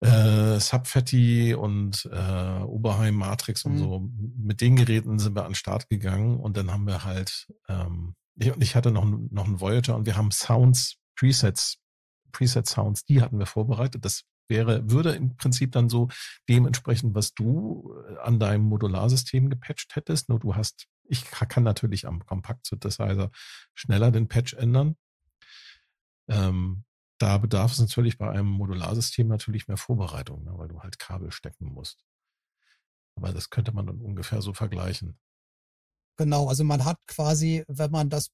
äh, Subfetti und äh, Oberheim Matrix und mhm. so, mit den Geräten sind wir an den Start gegangen und dann haben wir halt, ähm, ich, ich hatte noch, noch einen Voyager und wir haben Sounds, Presets, Preset Sounds, die hatten wir vorbereitet. Das wäre, würde im Prinzip dann so dementsprechend, was du äh, an deinem Modularsystem gepatcht hättest. Nur du hast, ich kann natürlich am Kompakt Synthesizer schneller den Patch ändern. Ähm, da bedarf es natürlich bei einem Modularsystem natürlich mehr Vorbereitung, ne, weil du halt Kabel stecken musst. Aber das könnte man dann ungefähr so vergleichen. Genau, also man hat quasi, wenn man das,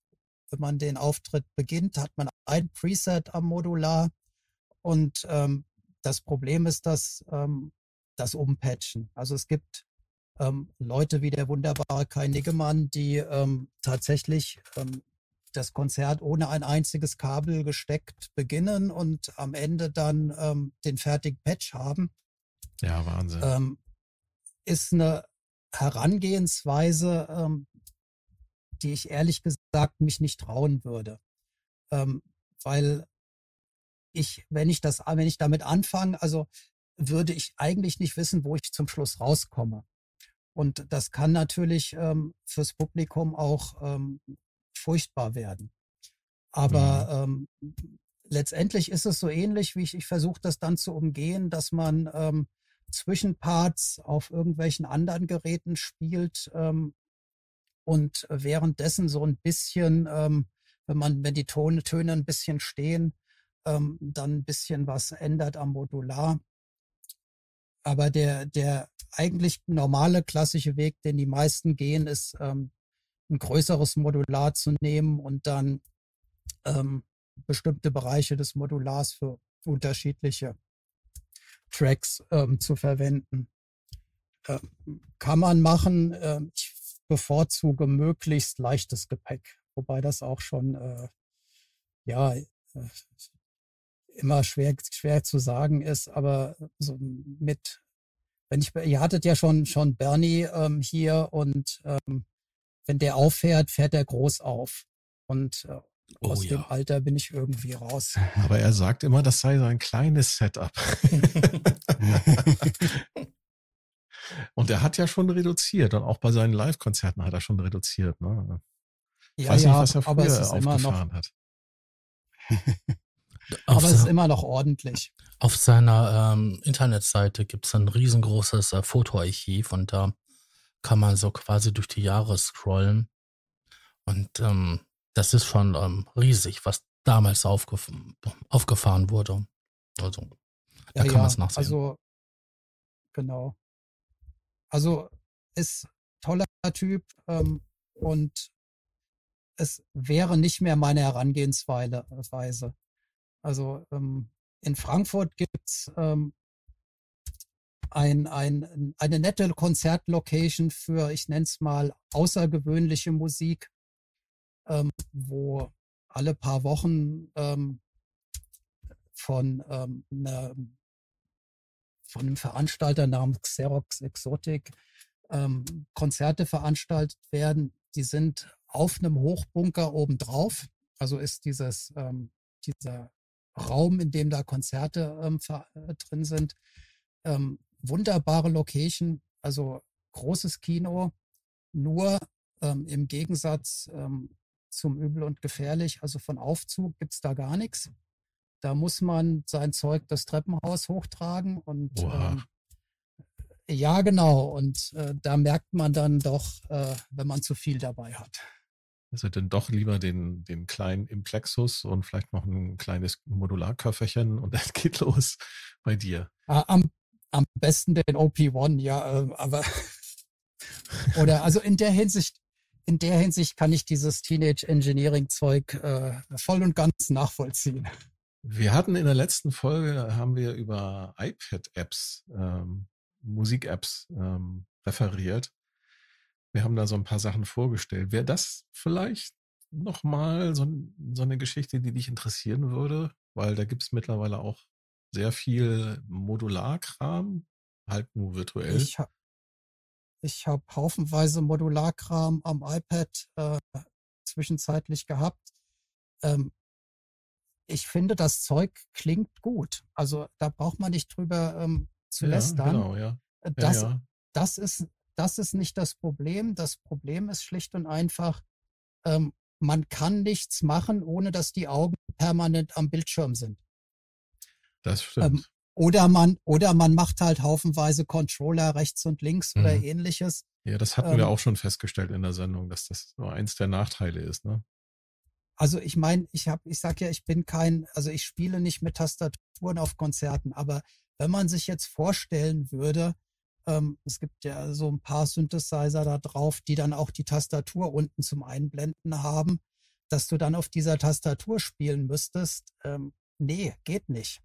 wenn man den Auftritt beginnt, hat man ein Preset am Modular und ähm, das Problem ist dass ähm, das Umpatchen. Also es gibt ähm, Leute wie der wunderbare Kai Niggemann, die ähm, tatsächlich ähm, das Konzert ohne ein einziges Kabel gesteckt beginnen und am Ende dann ähm, den fertigen Patch haben. Ja, Wahnsinn. Ist eine Herangehensweise, ähm, die ich ehrlich gesagt mich nicht trauen würde. Ähm, weil ich, wenn ich das, wenn ich damit anfange, also würde ich eigentlich nicht wissen, wo ich zum Schluss rauskomme. Und das kann natürlich ähm, fürs Publikum auch ähm, furchtbar werden. Aber mhm. ähm, letztendlich ist es so ähnlich, wie ich, ich versuche das dann zu umgehen, dass man ähm, Zwischenparts auf irgendwelchen anderen Geräten spielt ähm, und währenddessen so ein bisschen, ähm, wenn man, wenn die Tone, Töne ein bisschen stehen, ähm, dann ein bisschen was ändert am Modular. Aber der, der eigentlich normale klassische Weg, den die meisten gehen, ist ähm, ein größeres Modular zu nehmen und dann ähm, bestimmte Bereiche des Modulars für unterschiedliche Tracks ähm, zu verwenden. Ähm, kann man machen. Äh, ich bevorzuge möglichst leichtes Gepäck, wobei das auch schon äh, ja äh, immer schwer, schwer zu sagen ist, aber so mit, wenn ich, ihr hattet ja schon, schon Bernie ähm, hier und ähm, wenn der auffährt, fährt er groß auf. Und äh, oh, aus ja. dem Alter bin ich irgendwie raus. <laughs> Aber er sagt immer, das sei so ein kleines Setup. <laughs> und er hat ja schon reduziert und auch bei seinen Live-Konzerten hat er schon reduziert. Ne? Ich ja, weiß nicht, was er früher aufgefahren hat. <laughs> aber es ist immer noch ordentlich. Auf seiner ähm, Internetseite gibt es ein riesengroßes äh, Fotoarchiv und da kann man so quasi durch die Jahre scrollen. Und ähm, das ist schon ähm, riesig, was damals aufgef aufgefahren wurde. Also, da ja, kann man es nachsehen. Also, genau. Also, ist toller Typ ähm, und es wäre nicht mehr meine Herangehensweise. Also ähm, in Frankfurt gibt's ähm, ein, ein, eine nette Konzertlocation für, ich nenne es mal, außergewöhnliche Musik, ähm, wo alle paar Wochen ähm, von, ähm, ne, von einem Veranstalter namens Xerox Exotic ähm, Konzerte veranstaltet werden. Die sind auf einem Hochbunker obendrauf. Also ist dieses, ähm, dieser Raum, in dem da Konzerte ähm, äh, drin sind. Wunderbare Location, also großes Kino, nur ähm, im Gegensatz ähm, zum Übel und Gefährlich, also von Aufzug gibt es da gar nichts. Da muss man sein Zeug das Treppenhaus hochtragen und ähm, ja, genau. Und äh, da merkt man dann doch, äh, wenn man zu viel dabei hat. Also dann doch lieber den, den kleinen Implexus und vielleicht noch ein kleines Modularköfferchen und <laughs> dann geht los bei dir. Ah, am, am besten den OP1, ja, äh, aber <laughs> oder also in der Hinsicht, in der Hinsicht kann ich dieses Teenage Engineering Zeug äh, voll und ganz nachvollziehen. Wir hatten in der letzten Folge, haben wir über iPad-Apps, ähm, Musik-Apps ähm, referiert. Wir haben da so ein paar Sachen vorgestellt. Wäre das vielleicht nochmal so, so eine Geschichte, die dich interessieren würde? Weil da gibt es mittlerweile auch sehr viel Modularkram, halt nur virtuell. Ich habe ich hab haufenweise Modularkram am iPad äh, zwischenzeitlich gehabt. Ähm, ich finde, das Zeug klingt gut. Also da braucht man nicht drüber ähm, zu ja, lästern. Genau, ja. Äh, das, ja, ja. Das, ist, das ist nicht das Problem. Das Problem ist schlicht und einfach, ähm, man kann nichts machen, ohne dass die Augen permanent am Bildschirm sind. Das ähm, stimmt. Ähm, oder man, oder man macht halt haufenweise Controller rechts und links mhm. oder ähnliches. Ja, das hatten ähm, wir auch schon festgestellt in der Sendung, dass das nur eins der Nachteile ist, ne? Also ich meine, ich habe, ich sag ja, ich bin kein, also ich spiele nicht mit Tastaturen auf Konzerten, aber wenn man sich jetzt vorstellen würde, ähm, es gibt ja so ein paar Synthesizer da drauf, die dann auch die Tastatur unten zum Einblenden haben, dass du dann auf dieser Tastatur spielen müsstest. Ähm, nee, geht nicht.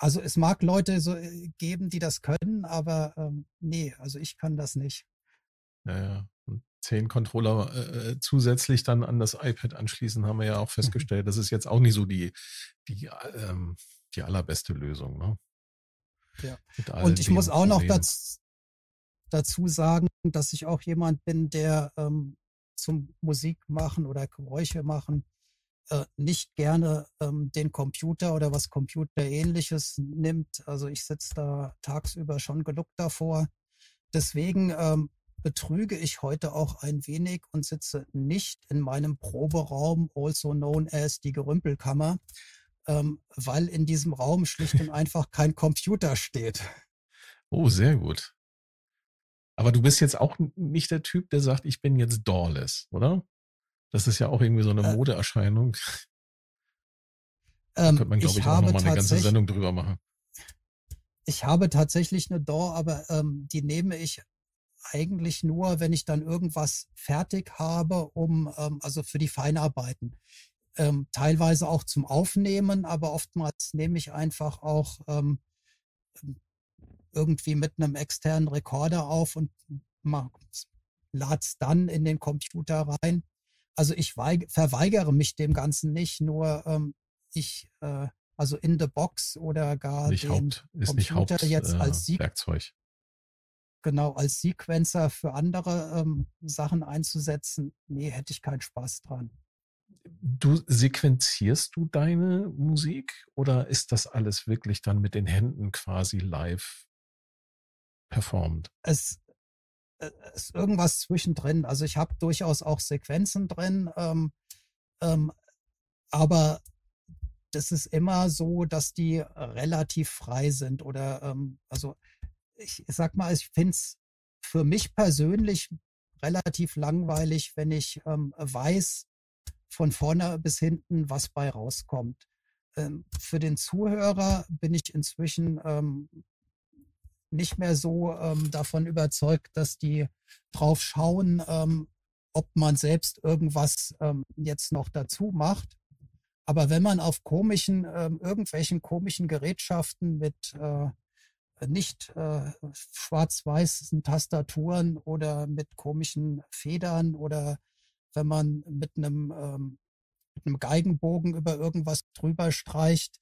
Also es mag Leute so äh, geben, die das können, aber ähm, nee, also ich kann das nicht. Ja, ja. Und zehn Controller äh, äh, zusätzlich dann an das iPad anschließen, haben wir ja auch mhm. festgestellt. Das ist jetzt auch nicht so die, die, ähm, die allerbeste Lösung. Ne? Ja. Und ich muss auch noch dazu, dazu sagen, dass ich auch jemand bin, der ähm, zum Musik machen oder Geräusche machen äh, nicht gerne ähm, den Computer oder was Computerähnliches nimmt. Also ich sitze da tagsüber schon geluckt davor. Deswegen ähm, betrüge ich heute auch ein wenig und sitze nicht in meinem Proberaum, also known as die Gerümpelkammer, ähm, weil in diesem Raum schlicht und <laughs> einfach kein Computer steht. Oh, sehr gut. Aber du bist jetzt auch nicht der Typ, der sagt, ich bin jetzt doorless, oder? Das ist ja auch irgendwie so eine äh, Modeerscheinung. Ähm, da könnte man, glaube ich, ich auch nochmal eine ganze Sendung drüber machen. Ich habe tatsächlich eine DAW, aber ähm, die nehme ich eigentlich nur, wenn ich dann irgendwas fertig habe, um ähm, also für die Feinarbeiten. Ähm, teilweise auch zum Aufnehmen, aber oftmals nehme ich einfach auch ähm, irgendwie mit einem externen Rekorder auf und lade es dann in den Computer rein. Also ich verweigere mich dem Ganzen nicht, nur ähm, ich, äh, also in the box oder gar nicht den Haupt, ist Computer nicht Haupt, jetzt als äh, Werkzeug genau als Sequencer für andere ähm, Sachen einzusetzen, nee, hätte ich keinen Spaß dran. Du sequenzierst du deine Musik oder ist das alles wirklich dann mit den Händen quasi live performt? Es ist irgendwas zwischendrin. Also ich habe durchaus auch Sequenzen drin, ähm, ähm, aber das ist immer so, dass die relativ frei sind oder ähm, also ich sag mal, ich finde es für mich persönlich relativ langweilig, wenn ich ähm, weiß von vorne bis hinten, was bei rauskommt. Ähm, für den Zuhörer bin ich inzwischen ähm, nicht mehr so ähm, davon überzeugt, dass die drauf schauen, ähm, ob man selbst irgendwas ähm, jetzt noch dazu macht. Aber wenn man auf komischen, irgendwelchen komischen Gerätschaften mit äh, nicht äh, schwarz-weißen Tastaturen oder mit komischen Federn oder wenn man mit einem, ähm, mit einem Geigenbogen über irgendwas drüber streicht,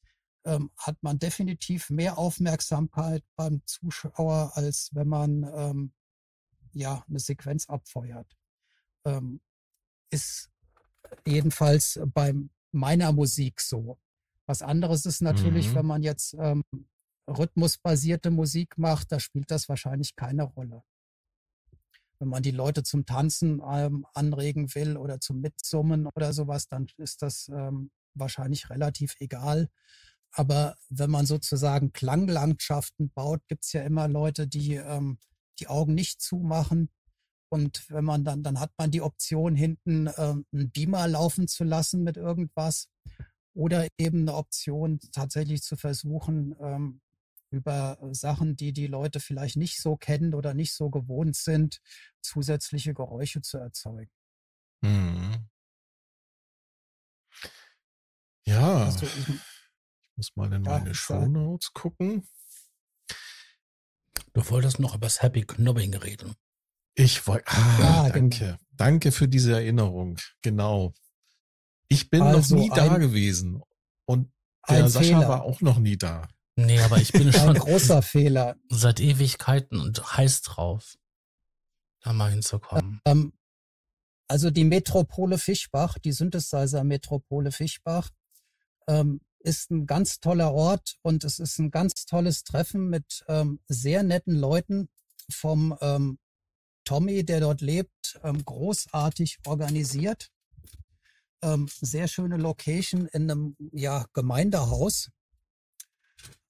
ähm, hat man definitiv mehr Aufmerksamkeit beim Zuschauer, als wenn man ähm, ja eine Sequenz abfeuert. Ähm, ist jedenfalls bei meiner Musik so. Was anderes ist natürlich, mhm. wenn man jetzt ähm, rhythmusbasierte Musik macht, da spielt das wahrscheinlich keine Rolle. Wenn man die Leute zum Tanzen ähm, anregen will oder zum Mitsummen oder sowas, dann ist das ähm, wahrscheinlich relativ egal. Aber wenn man sozusagen Klanglandschaften baut, gibt's ja immer Leute, die ähm, die Augen nicht zumachen. Und wenn man dann, dann hat man die Option, hinten ähm, einen Beamer laufen zu lassen mit irgendwas. Oder eben eine Option, tatsächlich zu versuchen, ähm, über Sachen, die die Leute vielleicht nicht so kennen oder nicht so gewohnt sind, zusätzliche Geräusche zu erzeugen. Mhm. Ja. Also ich, muss mal in meine ja, Shownotes gucken. Du wolltest noch über das Happy Knobbing reden. Ich wollte, ah, ja, danke. Genau. Danke für diese Erinnerung. Genau. Ich bin also noch nie ein, da gewesen. Und der Sascha Fehler. war auch noch nie da. Nee, aber ich bin schon ein großer Fehler. Seit Ewigkeiten und heiß drauf, da mal hinzukommen. Ähm, also die Metropole Fischbach, die Synthesizer Metropole Fischbach, ähm, ist ein ganz toller Ort und es ist ein ganz tolles Treffen mit ähm, sehr netten Leuten vom ähm, Tommy, der dort lebt, ähm, großartig organisiert. Ähm, sehr schöne Location in einem ja, Gemeindehaus.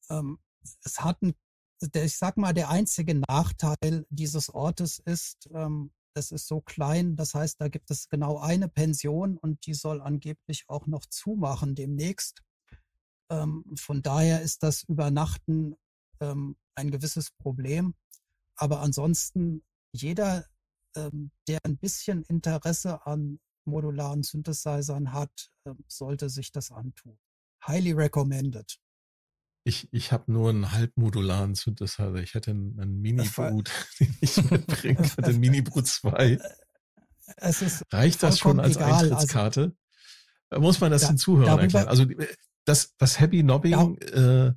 Ähm, es hat ein, der, ich sag mal, der einzige Nachteil dieses Ortes ist, ähm, es ist so klein, das heißt, da gibt es genau eine Pension und die soll angeblich auch noch zumachen demnächst. Ähm, von daher ist das Übernachten ähm, ein gewisses Problem. Aber ansonsten, jeder, ähm, der ein bisschen Interesse an modularen Synthesizern hat, äh, sollte sich das antun. Highly recommended. Ich, ich habe nur einen halbmodularen Synthesizer. Ich hätte einen, einen <laughs> Mini-Boot, <laughs> den ich mitbringen kann, den Mini-Boot 2. Reicht das schon als egal. Also Eintrittskarte? Also, Muss man das da, den Zuhörern erklären? Also das, das Happy Nobbing, ja. äh,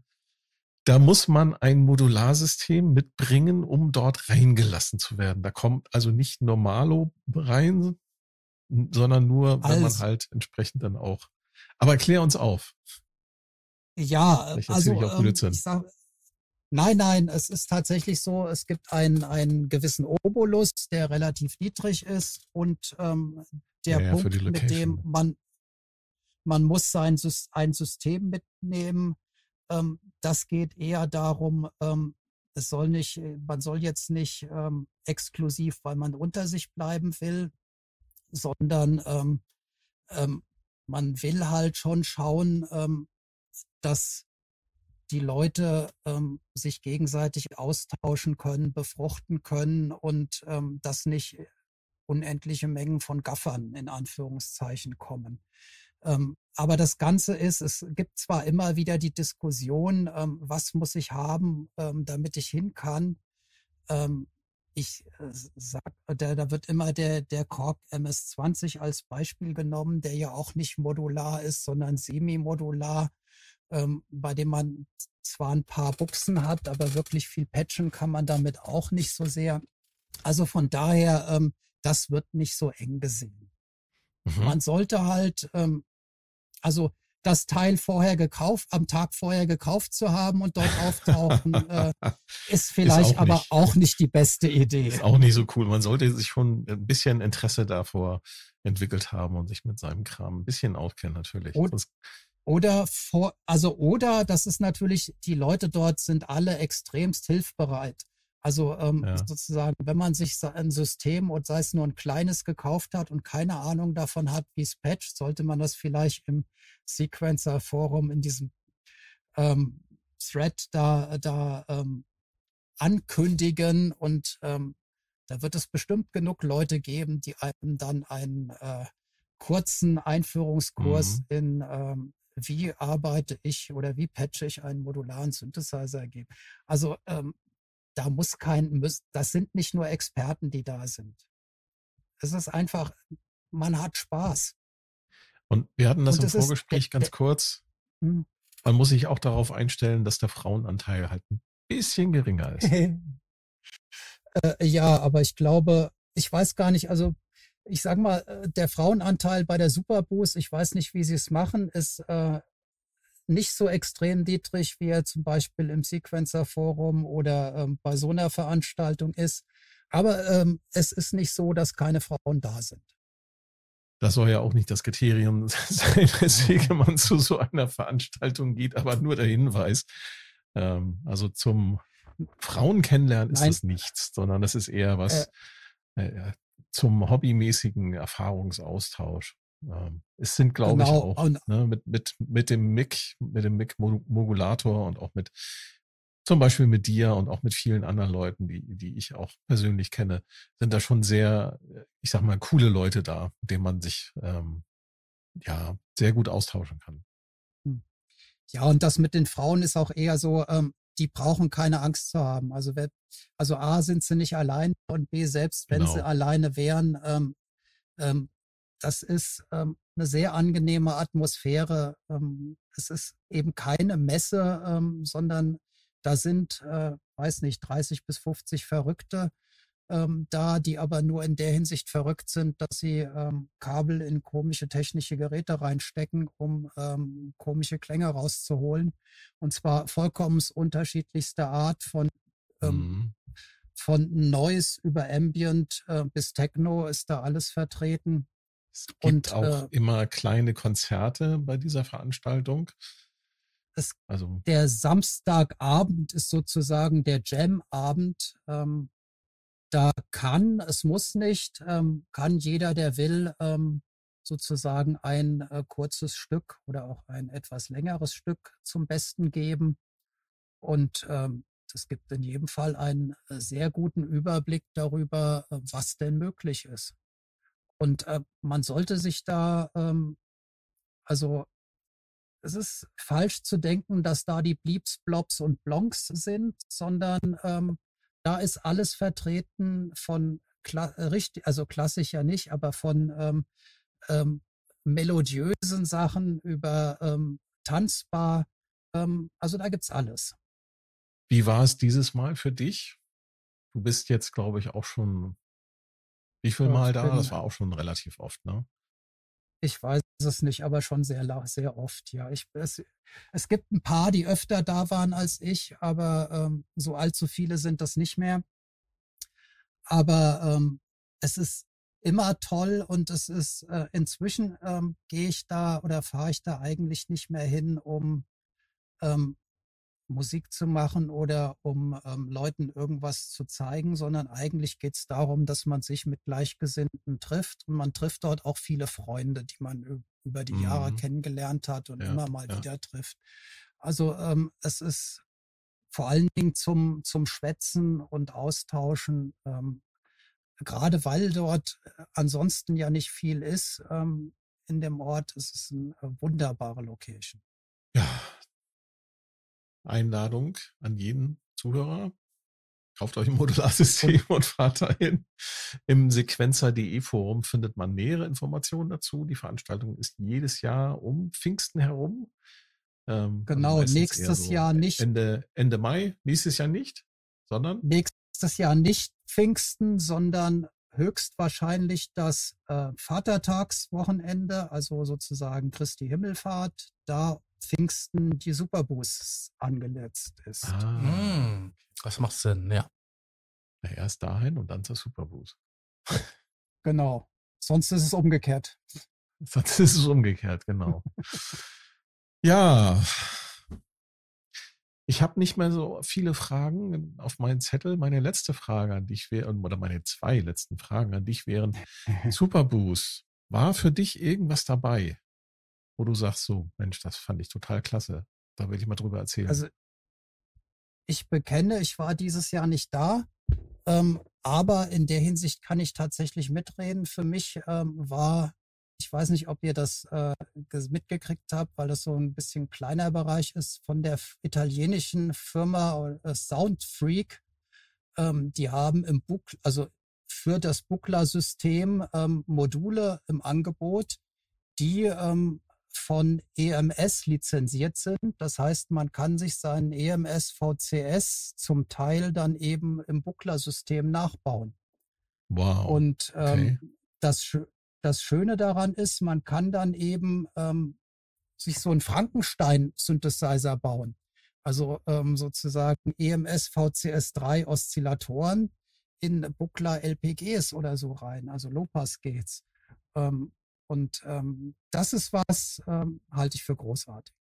da muss man ein Modularsystem mitbringen, um dort reingelassen zu werden. Da kommt also nicht Normalo rein, sondern nur, wenn also, man halt entsprechend dann auch. Aber klär uns auf. Ja, also ähm, ich sag, nein, nein, es ist tatsächlich so, es gibt einen, einen gewissen Obolus, der relativ niedrig ist und ähm, der ja, Punkt, mit dem man man muss sein ein System mitnehmen. Ähm, das geht eher darum, ähm, es soll nicht, man soll jetzt nicht ähm, exklusiv, weil man unter sich bleiben will, sondern ähm, ähm, man will halt schon schauen, ähm, dass die Leute ähm, sich gegenseitig austauschen können, befruchten können und ähm, dass nicht unendliche Mengen von Gaffern in Anführungszeichen kommen. Ähm, aber das Ganze ist, es gibt zwar immer wieder die Diskussion, ähm, was muss ich haben, ähm, damit ich hin kann. Ähm, ich äh, sag, da, da wird immer der, der Korg MS-20 als Beispiel genommen, der ja auch nicht modular ist, sondern semi-modular, ähm, bei dem man zwar ein paar Buchsen hat, aber wirklich viel patchen kann man damit auch nicht so sehr. Also von daher, ähm, das wird nicht so eng gesehen. Mhm. Man sollte halt ähm, also das Teil vorher gekauft, am Tag vorher gekauft zu haben und dort auftauchen, <laughs> äh, ist vielleicht ist auch aber nicht, auch nicht die beste Idee. Ist auch nicht so cool. Man sollte sich schon ein bisschen Interesse davor entwickelt haben und sich mit seinem Kram ein bisschen auskennen, natürlich. Und, oder vor, also oder das ist natürlich, die Leute dort sind alle extremst hilfbereit. Also ähm, ja. sozusagen, wenn man sich ein System und sei es nur ein kleines gekauft hat und keine Ahnung davon hat, wie es patcht, sollte man das vielleicht im Sequencer-Forum in diesem ähm, Thread da, da ähm, ankündigen und ähm, da wird es bestimmt genug Leute geben, die einem dann einen äh, kurzen Einführungskurs mhm. in ähm, wie arbeite ich oder wie patche ich einen modularen Synthesizer geben. Also ähm, da muss kein, das sind nicht nur Experten, die da sind. Es ist einfach, man hat Spaß. Und wir hatten das Und im Vorgespräch ist, ganz kurz. Hm. Man muss sich auch darauf einstellen, dass der Frauenanteil halt ein bisschen geringer ist. <laughs> äh, ja, aber ich glaube, ich weiß gar nicht, also ich sag mal, äh, der Frauenanteil bei der Superboost, ich weiß nicht, wie sie es machen, ist äh, nicht so extrem niedrig, wie er zum Beispiel im Sequencer Forum oder ähm, bei so einer Veranstaltung ist. Aber ähm, es ist nicht so, dass keine Frauen da sind. Das soll ja auch nicht das Kriterium <laughs> sein, weswegen man zu so einer Veranstaltung geht, aber nur der Hinweis. Ähm, also zum Frauen kennenlernen ist Nein. das nichts, sondern das ist eher was äh, äh, zum hobbymäßigen Erfahrungsaustausch. Ähm, es sind, glaube genau. ich, auch ne, mit, mit, mit dem MIG, mit dem MIG-Modulator und auch mit zum Beispiel mit dir und auch mit vielen anderen Leuten, die, die ich auch persönlich kenne, sind da schon sehr, ich sag mal, coole Leute da, mit denen man sich ähm, ja sehr gut austauschen kann. Hm. Ja, und das mit den Frauen ist auch eher so, ähm, die brauchen keine Angst zu haben. Also, also A, sind sie nicht allein und B, selbst wenn genau. sie alleine wären, ähm, ähm, das ist ähm, eine sehr angenehme Atmosphäre. Ähm, es ist eben keine Messe, ähm, sondern da sind, äh, weiß nicht, 30 bis 50 Verrückte ähm, da, die aber nur in der Hinsicht verrückt sind, dass sie ähm, Kabel in komische technische Geräte reinstecken, um ähm, komische Klänge rauszuholen. Und zwar vollkommen unterschiedlichster Art von, mhm. von Noise über Ambient äh, bis Techno ist da alles vertreten. Es gibt Und, auch äh, immer kleine Konzerte bei dieser Veranstaltung. Es, also. Der Samstagabend ist sozusagen der Jam-Abend. Ähm, da kann, es muss nicht, ähm, kann jeder, der will, ähm, sozusagen ein äh, kurzes Stück oder auch ein etwas längeres Stück zum Besten geben. Und ähm, es gibt in jedem Fall einen äh, sehr guten Überblick darüber, äh, was denn möglich ist. Und äh, man sollte sich da, ähm, also es ist falsch zu denken, dass da die Bleeps, Blobs und Blonks sind, sondern ähm, da ist alles vertreten von, richtig, also klassisch ja nicht, aber von ähm, ähm, melodiösen Sachen über ähm, tanzbar. Ähm, also da gibt's alles. Wie war es dieses Mal für dich? Du bist jetzt, glaube ich, auch schon wie viel Mal da? Das war auch schon relativ oft, ne? Ich weiß es nicht, aber schon sehr, sehr oft, ja. Ich, es, es gibt ein paar, die öfter da waren als ich, aber ähm, so allzu viele sind das nicht mehr. Aber ähm, es ist immer toll und es ist äh, inzwischen ähm, gehe ich da oder fahre ich da eigentlich nicht mehr hin, um ähm, Musik zu machen oder um ähm, Leuten irgendwas zu zeigen, sondern eigentlich geht es darum, dass man sich mit Gleichgesinnten trifft und man trifft dort auch viele Freunde, die man über die mhm. Jahre kennengelernt hat und ja, immer mal ja. wieder trifft. Also ähm, es ist vor allen Dingen zum, zum Schwätzen und Austauschen, ähm, gerade weil dort äh, ansonsten ja nicht viel ist ähm, in dem Ort, es ist eine wunderbare Location. Einladung an jeden Zuhörer. Kauft euch ein Modularsystem <laughs> und fahrt dahin. Im Sequenzer.de Forum findet man nähere Informationen dazu. Die Veranstaltung ist jedes Jahr um Pfingsten herum. Ähm, also genau, also nächstes so Jahr nicht. Ende, Ende Mai, nächstes Jahr nicht, sondern? Nächstes Jahr nicht Pfingsten, sondern höchstwahrscheinlich das äh, Vatertagswochenende, also sozusagen Christi Himmelfahrt. Da Pfingsten die Superboosts angeletzt ist. Ah, hm, das macht Sinn, ja. Na, erst dahin und dann zur Superboost. genau. Sonst ist es umgekehrt. <laughs> Sonst ist es umgekehrt, genau. <laughs> ja. Ich habe nicht mehr so viele Fragen auf meinen Zettel. Meine letzte Frage an dich wäre, oder meine zwei letzten Fragen an dich wären, <laughs> Superboost, war für dich irgendwas dabei? Wo du sagst, so, Mensch, das fand ich total klasse. Da will ich mal drüber erzählen. Also ich bekenne, ich war dieses Jahr nicht da, ähm, aber in der Hinsicht kann ich tatsächlich mitreden. Für mich ähm, war, ich weiß nicht, ob ihr das äh, mitgekriegt habt, weil das so ein bisschen kleiner Bereich ist, von der italienischen Firma äh, Soundfreak. Ähm, die haben im Book, also für das Buckler-System ähm, Module im Angebot, die ähm, von EMS lizenziert sind. Das heißt, man kann sich seinen EMS VCS zum Teil dann eben im Buckler-System nachbauen. Wow. Und ähm, okay. das, das Schöne daran ist, man kann dann eben ähm, sich so einen Frankenstein-Synthesizer bauen. Also ähm, sozusagen EMS VCS 3 Oszillatoren in Buckler LPGs oder so rein, also Low-Pass Gates. Ähm, und ähm, das ist was, ähm, halte ich für großartig.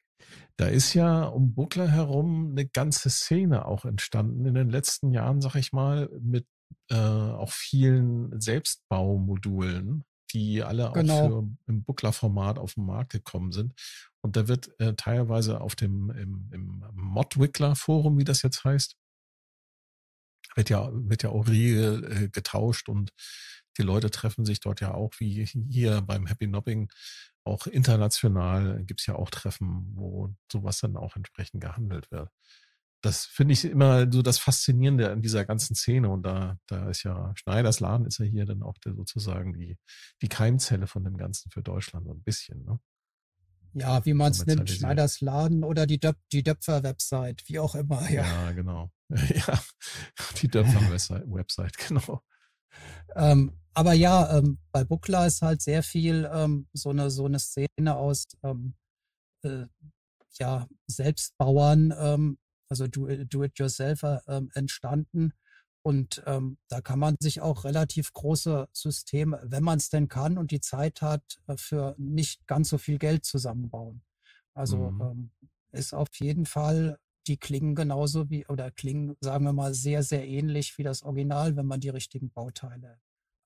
Da ist ja um Buckler herum eine ganze Szene auch entstanden in den letzten Jahren, sag ich mal, mit äh, auch vielen Selbstbaumodulen, die alle genau. auch für, im Buckler-Format auf den Markt gekommen sind. Und da wird äh, teilweise auf dem im, im Modwickler-Forum, wie das jetzt heißt, wird ja, wird ja auch rege äh, getauscht und die Leute treffen sich dort ja auch wie hier beim Happy Nobbing auch international gibt es ja auch Treffen, wo sowas dann auch entsprechend gehandelt wird. Das finde ich immer so das Faszinierende an dieser ganzen Szene. Und da, da ist ja Schneiders Laden ist ja hier dann auch der, sozusagen die, die Keimzelle von dem Ganzen für Deutschland so ein bisschen. Ne? Ja, wie man es nimmt, Schneiders Laden oder die, Döp die Döpfer-Website, wie auch immer. Ja, ja genau. <laughs> ja, die Döpfer-Website, genau. Ähm, aber ja, ähm, bei Buckler ist halt sehr viel ähm, so, eine, so eine Szene aus ähm, äh, ja, Selbstbauern, ähm, also Do-it-yourselfer do ähm, entstanden. Und ähm, da kann man sich auch relativ große Systeme, wenn man es denn kann und die Zeit hat, äh, für nicht ganz so viel Geld zusammenbauen. Also mhm. ist auf jeden Fall, die klingen genauso wie, oder klingen, sagen wir mal, sehr, sehr ähnlich wie das Original, wenn man die richtigen Bauteile.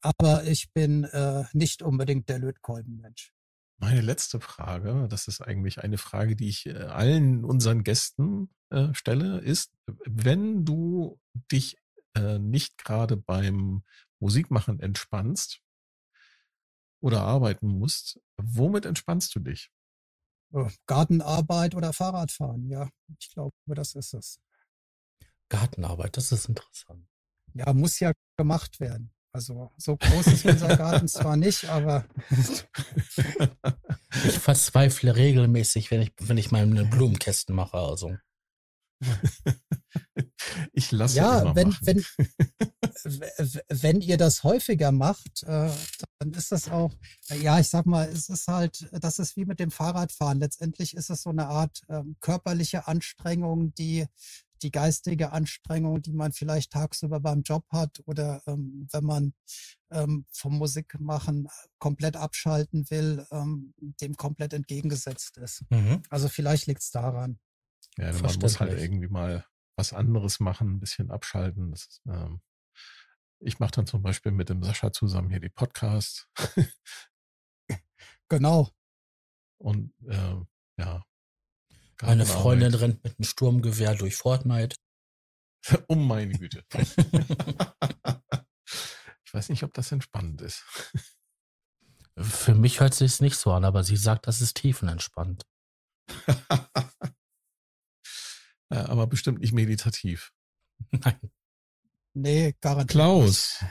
Aber ich bin äh, nicht unbedingt der Lötkolbenmensch. Meine letzte Frage, das ist eigentlich eine Frage, die ich äh, allen unseren Gästen äh, stelle, ist, wenn du dich äh, nicht gerade beim Musikmachen entspannst oder arbeiten musst, womit entspannst du dich? Oh, Gartenarbeit oder Fahrradfahren, ja, ich glaube, das ist es. Gartenarbeit, das ist interessant. Ja, muss ja gemacht werden. Also so groß ist unser Garten zwar nicht, aber <laughs> ich verzweifle regelmäßig, wenn ich, wenn ich meine Blumenkästen mache. Also <laughs> ich lasse ja, immer wenn, machen. wenn, <laughs> wenn ihr das häufiger macht, äh, dann ist das auch, ja, ich sag mal, es ist halt, das ist wie mit dem Fahrradfahren. Letztendlich ist es so eine Art ähm, körperliche Anstrengung, die die geistige Anstrengung, die man vielleicht tagsüber beim Job hat oder ähm, wenn man ähm, vom Musikmachen komplett abschalten will, ähm, dem komplett entgegengesetzt ist. Mhm. Also vielleicht liegt es daran. Ja, man muss halt irgendwie mal was anderes machen, ein bisschen abschalten. Das, ähm, ich mache dann zum Beispiel mit dem Sascha zusammen hier die Podcasts. genau. Und äh, ja. Meine Freundin rennt mit einem Sturmgewehr durch Fortnite. <laughs> um meine Güte. <laughs> ich weiß nicht, ob das entspannend ist. Für mich hört sich es nicht so an, aber sie sagt, das ist tiefenentspannt. <laughs> Äh, aber bestimmt nicht meditativ. Nein. Nee, garantiert. Klaus,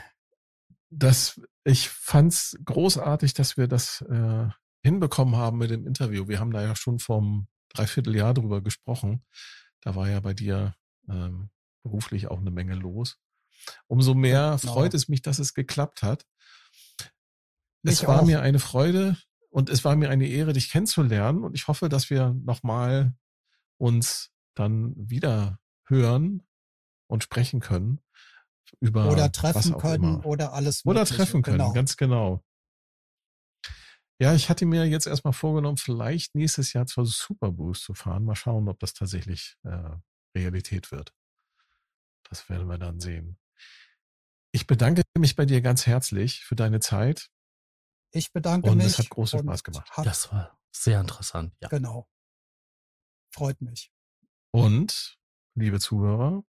das, ich fand's großartig, dass wir das äh, hinbekommen haben mit dem Interview. Wir haben da ja schon vom Dreivierteljahr drüber gesprochen. Da war ja bei dir ähm, beruflich auch eine Menge los. Umso mehr genau. freut es mich, dass es geklappt hat. Es war auch. mir eine Freude und es war mir eine Ehre, dich kennenzulernen. Und ich hoffe, dass wir nochmal uns dann wieder hören und sprechen können über oder treffen können immer. oder alles oder treffen können genau. ganz genau ja ich hatte mir jetzt erstmal vorgenommen vielleicht nächstes Jahr zur Superboost zu fahren. Mal schauen ob das tatsächlich äh, Realität wird. Das werden wir dann sehen. Ich bedanke mich bei dir ganz herzlich für deine Zeit. Ich bedanke und mich es hat großen Spaß gemacht. das war sehr interessant ja. Genau. Freut mich. Und, liebe Zuhörer,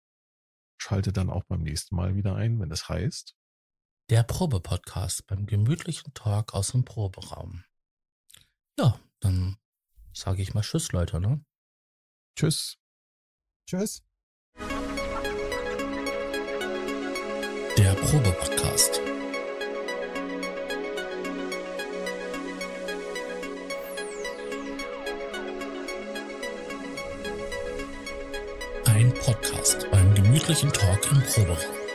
schaltet dann auch beim nächsten Mal wieder ein, wenn es heißt. Der Probe-Podcast beim gemütlichen Talk aus dem Proberaum. Ja, dann sage ich mal Tschüss, Leute, ne? Tschüss. Tschüss. Der Probe-Podcast. Podcast beim gemütlichen Talk im Proberaum.